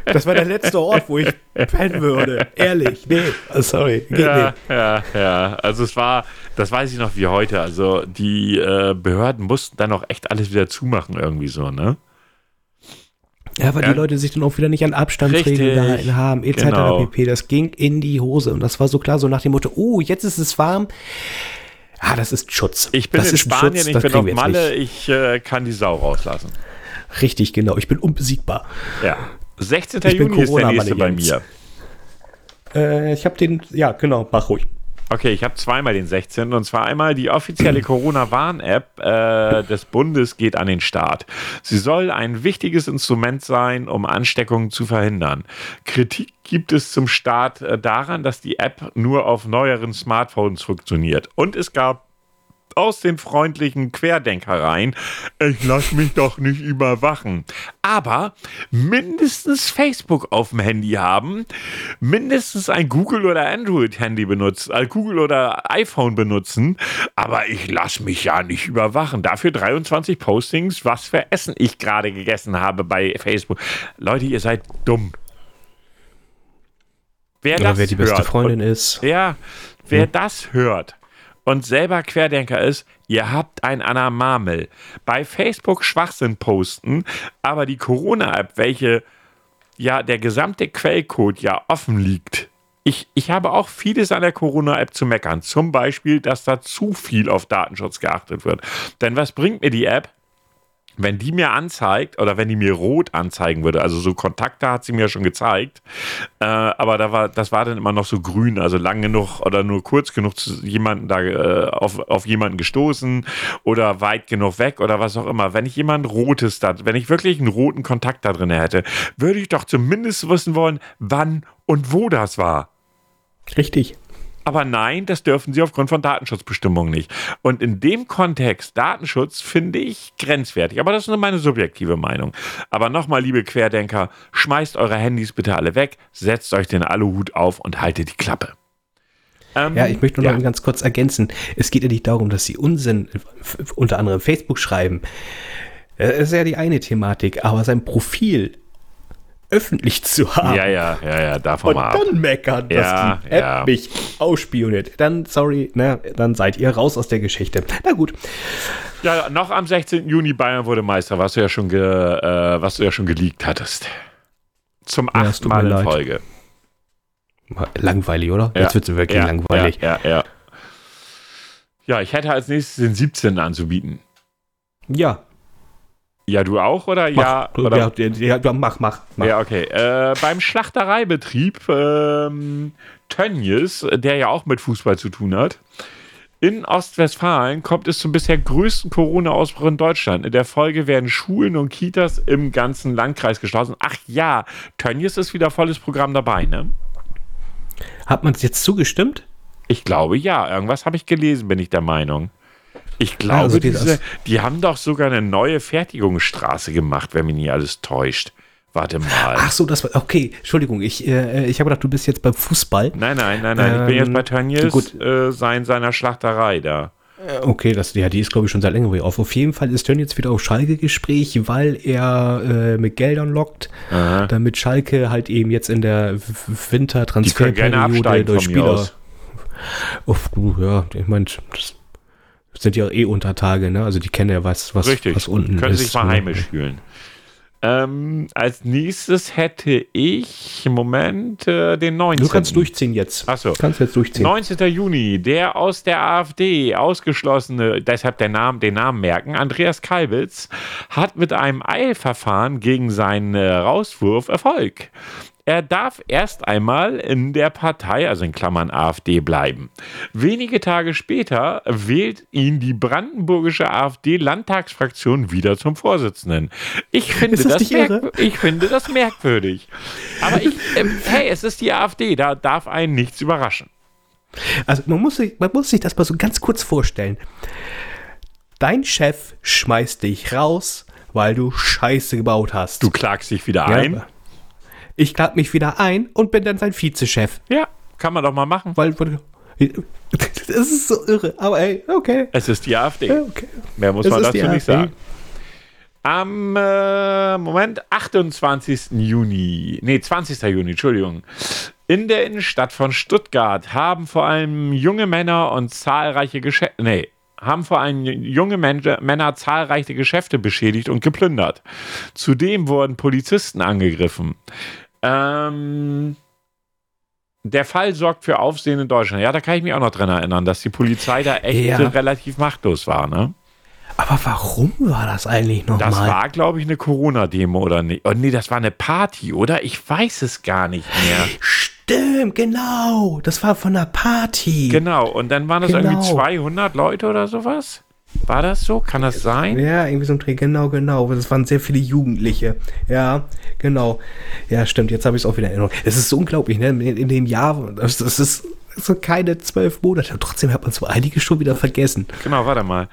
Das war der letzte Ort, wo ich pennen würde. Ehrlich. Nee, oh, sorry. Geht ja, nicht. ja, ja. Also es war, das weiß ich noch wie heute. Also die äh, Behörden mussten dann auch echt alles wieder zumachen, irgendwie so, ne? Ja, weil ja. die Leute sich dann auch wieder nicht an Abstandsregeln gehalten haben, etc. Genau. pp. Das ging in die Hose. Und das war so klar, so nach dem Motto, oh, jetzt ist es warm. Ah, das ist Schutz. Ich bin das in Spanien, Schutz, ich bin auf Malle, ich äh, kann die Sau rauslassen. Richtig, genau. Ich bin unbesiegbar. Ja. 16. Ich Juni ist der nächste bei mir. Äh, ich habe den, ja, genau, mach ruhig. Okay, ich habe zweimal den 16. Und zwar einmal die offizielle Corona-Warn-App äh, des Bundes geht an den Start. Sie soll ein wichtiges Instrument sein, um Ansteckungen zu verhindern. Kritik gibt es zum Start äh, daran, dass die App nur auf neueren Smartphones funktioniert. Und es gab aus den freundlichen Querdenkereien, ich lass mich doch nicht überwachen. Aber mindestens Facebook auf dem Handy haben, mindestens ein Google oder Android-Handy benutzen, äh, Google oder iPhone benutzen, aber ich lass mich ja nicht überwachen. Dafür 23 Postings, was für Essen ich gerade gegessen habe bei Facebook. Leute, ihr seid dumm. Wer, Oder wer die beste Freundin und, ist. Ja, wer hm. das hört und selber Querdenker ist, ihr habt ein Anamamel. Bei Facebook Schwachsinn posten, aber die Corona-App, welche ja der gesamte Quellcode ja offen liegt. Ich, ich habe auch vieles an der Corona-App zu meckern. Zum Beispiel, dass da zu viel auf Datenschutz geachtet wird. Denn was bringt mir die App, wenn die mir anzeigt oder wenn die mir rot anzeigen würde, also so Kontakte hat sie mir schon gezeigt, äh, aber da war, das war dann immer noch so grün, also lang genug oder nur kurz genug zu jemanden da äh, auf, auf jemanden gestoßen oder weit genug weg oder was auch immer. Wenn ich jemand Rotes da, wenn ich wirklich einen roten Kontakt da drin hätte, würde ich doch zumindest wissen wollen, wann und wo das war. Richtig. Aber nein, das dürfen sie aufgrund von Datenschutzbestimmungen nicht. Und in dem Kontext, Datenschutz finde ich grenzwertig. Aber das ist nur meine subjektive Meinung. Aber nochmal, liebe Querdenker, schmeißt eure Handys bitte alle weg, setzt euch den Aluhut auf und haltet die Klappe. Ähm, ja, ich möchte nur ja. noch ganz kurz ergänzen. Es geht ja nicht darum, dass sie Unsinn unter anderem Facebook schreiben. Das ist ja die eine Thematik, aber sein Profil öffentlich zu haben. Ja, ja, ja, ja, davon Und dann meckern, dass ja, die App ja. mich ausspioniert. Dann, sorry, ne, dann seid ihr raus aus der Geschichte. Na gut. Ja, noch am 16. Juni Bayern wurde Meister, was du ja schon, ge, äh, was du ja schon geleakt hattest. Zum ja, achten Mal in leid. Folge. Langweilig, oder? Ja. Jetzt wird es wirklich langweilig. Ja, ja. Ja, ich hätte als nächstes den 17. anzubieten. Ja, ja, du auch, oder? Mach, ja, oder? Ja, ja, mach, mach, mach. Ja, okay. Äh, beim Schlachtereibetrieb ähm, Tönnies, der ja auch mit Fußball zu tun hat, in Ostwestfalen kommt es zum bisher größten Corona-Ausbruch in Deutschland. In der Folge werden Schulen und Kitas im ganzen Landkreis geschlossen. Ach ja, Tönnies ist wieder volles Programm dabei, ne? Hat man es jetzt zugestimmt? Ich glaube ja. Irgendwas habe ich gelesen, bin ich der Meinung. Ich glaube, also diese, die haben doch sogar eine neue Fertigungsstraße gemacht, wenn mich nicht alles täuscht. Warte mal. Ach so, das war, okay, Entschuldigung, ich, äh, ich habe gedacht, du bist jetzt beim Fußball. Nein, nein, nein, nein, ähm, ich bin jetzt bei ähm, Tönnies, äh, sein, seiner Schlachterei da. Äh, okay, das, ja, die ist, glaube ich, schon seit längerem auf. Auf jeden Fall ist Tönn jetzt wieder auf Schalke-Gespräch, weil er äh, mit Geldern lockt, Aha. damit Schalke halt eben jetzt in der Wintertransferperiode durch Spieler. Oh, ja, ich meine, das sind ja eh Untertage, ne? Also die kennen ja was, was, Richtig. was unten Können ist. sich mal ne? heimisch fühlen. Ähm, als nächstes hätte ich Moment äh, den 19. Du kannst durchziehen jetzt. Achso. Du kannst jetzt durchziehen. 19. Juni, der aus der AfD ausgeschlossene, deshalb der Name, den Namen merken, Andreas Kalbitz, hat mit einem Eilverfahren gegen seinen äh, Rauswurf Erfolg. Er darf erst einmal in der Partei, also in Klammern AfD, bleiben. Wenige Tage später wählt ihn die brandenburgische AfD-Landtagsfraktion wieder zum Vorsitzenden. Ich finde, das, das ich finde das merkwürdig. Aber ich, äh, hey, es ist die AfD, da darf einen nichts überraschen. Also man muss, sich, man muss sich das mal so ganz kurz vorstellen. Dein Chef schmeißt dich raus, weil du Scheiße gebaut hast. Du klagst dich wieder ja, ein. Ich klag mich wieder ein und bin dann sein Vizechef. Ja, kann man doch mal machen. Weil, das ist so irre. Aber ey, okay. Es ist die AfD. Okay. Mehr muss es man dazu nicht sagen. Am äh, Moment, 28. Juni, nee, 20. Juni, Entschuldigung. In der Innenstadt von Stuttgart haben vor allem junge Männer und zahlreiche Geschäfte, nee, haben vor allem junge Männer zahlreiche Geschäfte beschädigt und geplündert. Zudem wurden Polizisten angegriffen. Ähm, der Fall sorgt für Aufsehen in Deutschland. Ja, da kann ich mich auch noch dran erinnern, dass die Polizei da echt ja. relativ machtlos war, ne? Aber warum war das eigentlich nochmal? Das war, glaube ich, eine Corona-Demo oder nicht? Oh, nee, das war eine Party, oder? Ich weiß es gar nicht mehr. Stimmt, genau. Das war von einer Party. Genau, und dann waren das genau. irgendwie 200 Leute oder sowas? War das so? Kann das sein? Ja, irgendwie so ein Dreh. Genau, genau. Das waren sehr viele Jugendliche. Ja, genau. Ja, stimmt. Jetzt habe ich es auch wieder in Erinnerung. Es ist so unglaublich, ne? In, in dem Jahr, das, das ist so keine zwölf Monate. Trotzdem hat man so einige schon wieder vergessen. Genau, warte mal.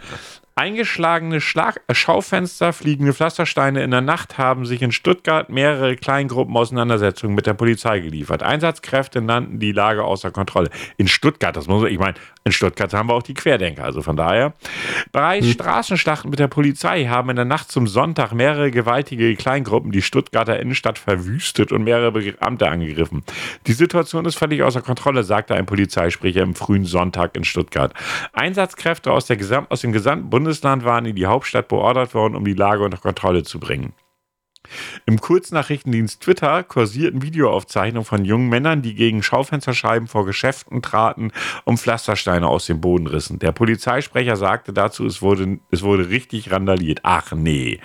Eingeschlagene Schlag äh, Schaufenster, fliegende Pflastersteine in der Nacht haben sich in Stuttgart mehrere Kleingruppen Auseinandersetzungen mit der Polizei geliefert. Einsatzkräfte nannten die Lage außer Kontrolle. In Stuttgart, das muss ich meine, in Stuttgart haben wir auch die Querdenker, also von daher. Bereits hm. Straßenschlachten mit der Polizei haben in der Nacht zum Sonntag mehrere gewaltige Kleingruppen die Stuttgarter Innenstadt verwüstet und mehrere Beamte angegriffen. Die Situation ist völlig außer Kontrolle, sagte ein Polizeisprecher im frühen Sonntag in Stuttgart. Einsatzkräfte aus, der Gesam aus dem gesamten Bundesland waren in die Hauptstadt beordert worden, um die Lage unter Kontrolle zu bringen. Im Kurznachrichtendienst Twitter kursierten Videoaufzeichnungen von jungen Männern, die gegen Schaufensterscheiben vor Geschäften traten und Pflastersteine aus dem Boden rissen. Der Polizeisprecher sagte dazu, es wurde, es wurde richtig randaliert. Ach nee.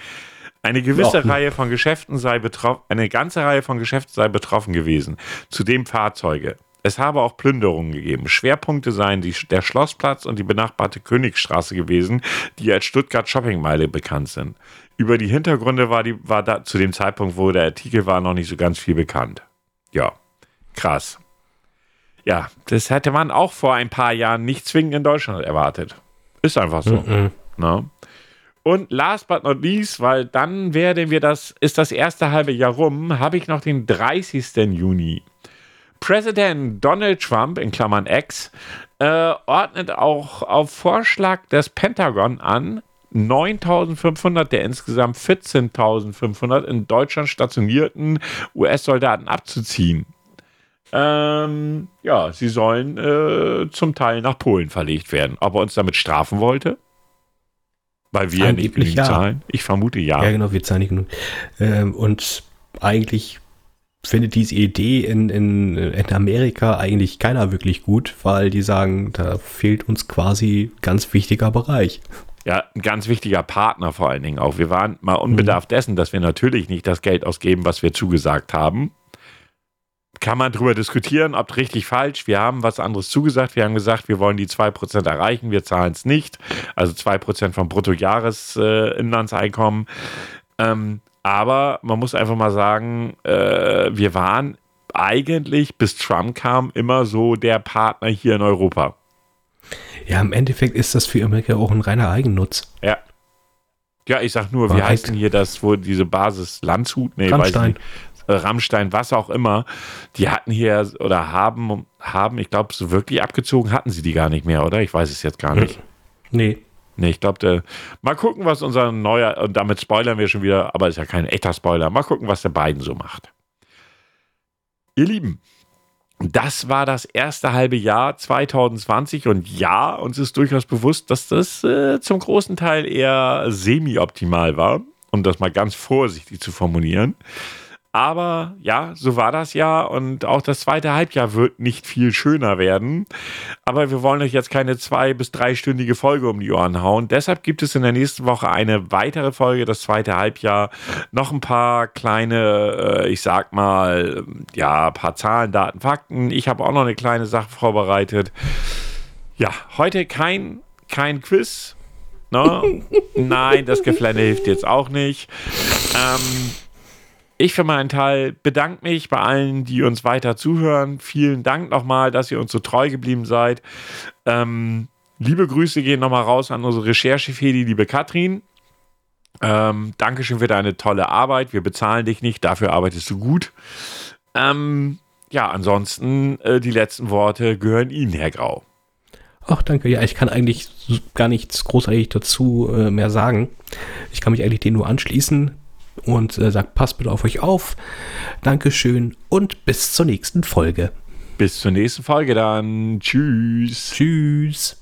Eine gewisse ja. Reihe von Geschäften sei betroffen, eine ganze Reihe von Geschäften sei betroffen gewesen. Zudem Fahrzeuge. Es habe auch Plünderungen gegeben. Schwerpunkte seien die, der Schlossplatz und die benachbarte Königsstraße gewesen, die als Stuttgart Shoppingmeile bekannt sind. Über die Hintergründe war, die, war da zu dem Zeitpunkt, wo der Artikel war, noch nicht so ganz viel bekannt. Ja, krass. Ja, das hätte man auch vor ein paar Jahren nicht zwingend in Deutschland erwartet. Ist einfach so. Mhm. Ne? Und last but not least, weil dann werden wir das, ist das erste halbe Jahr rum, habe ich noch den 30. Juni. Präsident Donald Trump, in Klammern X, äh, ordnet auch auf Vorschlag des Pentagon an, 9.500 der insgesamt 14.500 in Deutschland stationierten US-Soldaten abzuziehen. Ähm, ja, sie sollen äh, zum Teil nach Polen verlegt werden. Ob er uns damit strafen wollte? Weil wir nicht genügend ja. zahlen? Ich vermute ja. Ja, genau, wir zahlen nicht genug. Ähm, und eigentlich findet diese Idee in, in, in Amerika eigentlich keiner wirklich gut, weil die sagen, da fehlt uns quasi ganz wichtiger Bereich ja, ein ganz wichtiger Partner vor allen Dingen auch. Wir waren mal unbedarft mhm. dessen, dass wir natürlich nicht das Geld ausgeben, was wir zugesagt haben. Kann man darüber diskutieren, ob richtig, falsch. Wir haben was anderes zugesagt. Wir haben gesagt, wir wollen die 2% erreichen. Wir zahlen es nicht. Also 2% vom Bruttojahresinlandseinkommen. Äh, ähm, aber man muss einfach mal sagen, äh, wir waren eigentlich, bis Trump kam, immer so der Partner hier in Europa. Ja, im Endeffekt ist das für Amerika auch ein reiner Eigennutz. Ja. Ja, ich sag nur, Wahrheit. wie heißt denn hier das, wo diese Basis Landshut, nee, Rammstein. Äh, Rammstein, was auch immer, die hatten hier oder haben, haben, ich glaube, so wirklich abgezogen hatten sie die gar nicht mehr, oder? Ich weiß es jetzt gar nicht. Nee. Nee, ich glaube, mal gucken, was unser neuer, und damit spoilern wir schon wieder, aber ist ja kein echter Spoiler. Mal gucken, was der beiden so macht. Ihr Lieben, das war das erste halbe Jahr 2020 und ja, uns ist durchaus bewusst, dass das äh, zum großen Teil eher semi-optimal war, um das mal ganz vorsichtig zu formulieren. Aber ja, so war das ja und auch das zweite Halbjahr wird nicht viel schöner werden. Aber wir wollen euch jetzt keine zwei- bis dreistündige Folge um die Ohren hauen. Deshalb gibt es in der nächsten Woche eine weitere Folge, das zweite Halbjahr. Noch ein paar kleine, äh, ich sag mal, ja, ein paar Zahlen, Daten, Fakten. Ich habe auch noch eine kleine Sache vorbereitet. Ja, heute kein, kein Quiz. No? Ne? Nein, das Geflänne hilft jetzt auch nicht. Ähm, ich für meinen Teil bedanke mich bei allen, die uns weiter zuhören. Vielen Dank nochmal, dass ihr uns so treu geblieben seid. Ähm, liebe Grüße gehen nochmal raus an unsere Recherchefee, die liebe Katrin. Ähm, Dankeschön für deine tolle Arbeit. Wir bezahlen dich nicht, dafür arbeitest du gut. Ähm, ja, ansonsten äh, die letzten Worte gehören Ihnen, Herr Grau. Ach, danke. Ja, ich kann eigentlich gar nichts großartig dazu äh, mehr sagen. Ich kann mich eigentlich dem nur anschließen und äh, sagt, passt bitte auf euch auf. Dankeschön und bis zur nächsten Folge. Bis zur nächsten Folge dann. Tschüss. Tschüss.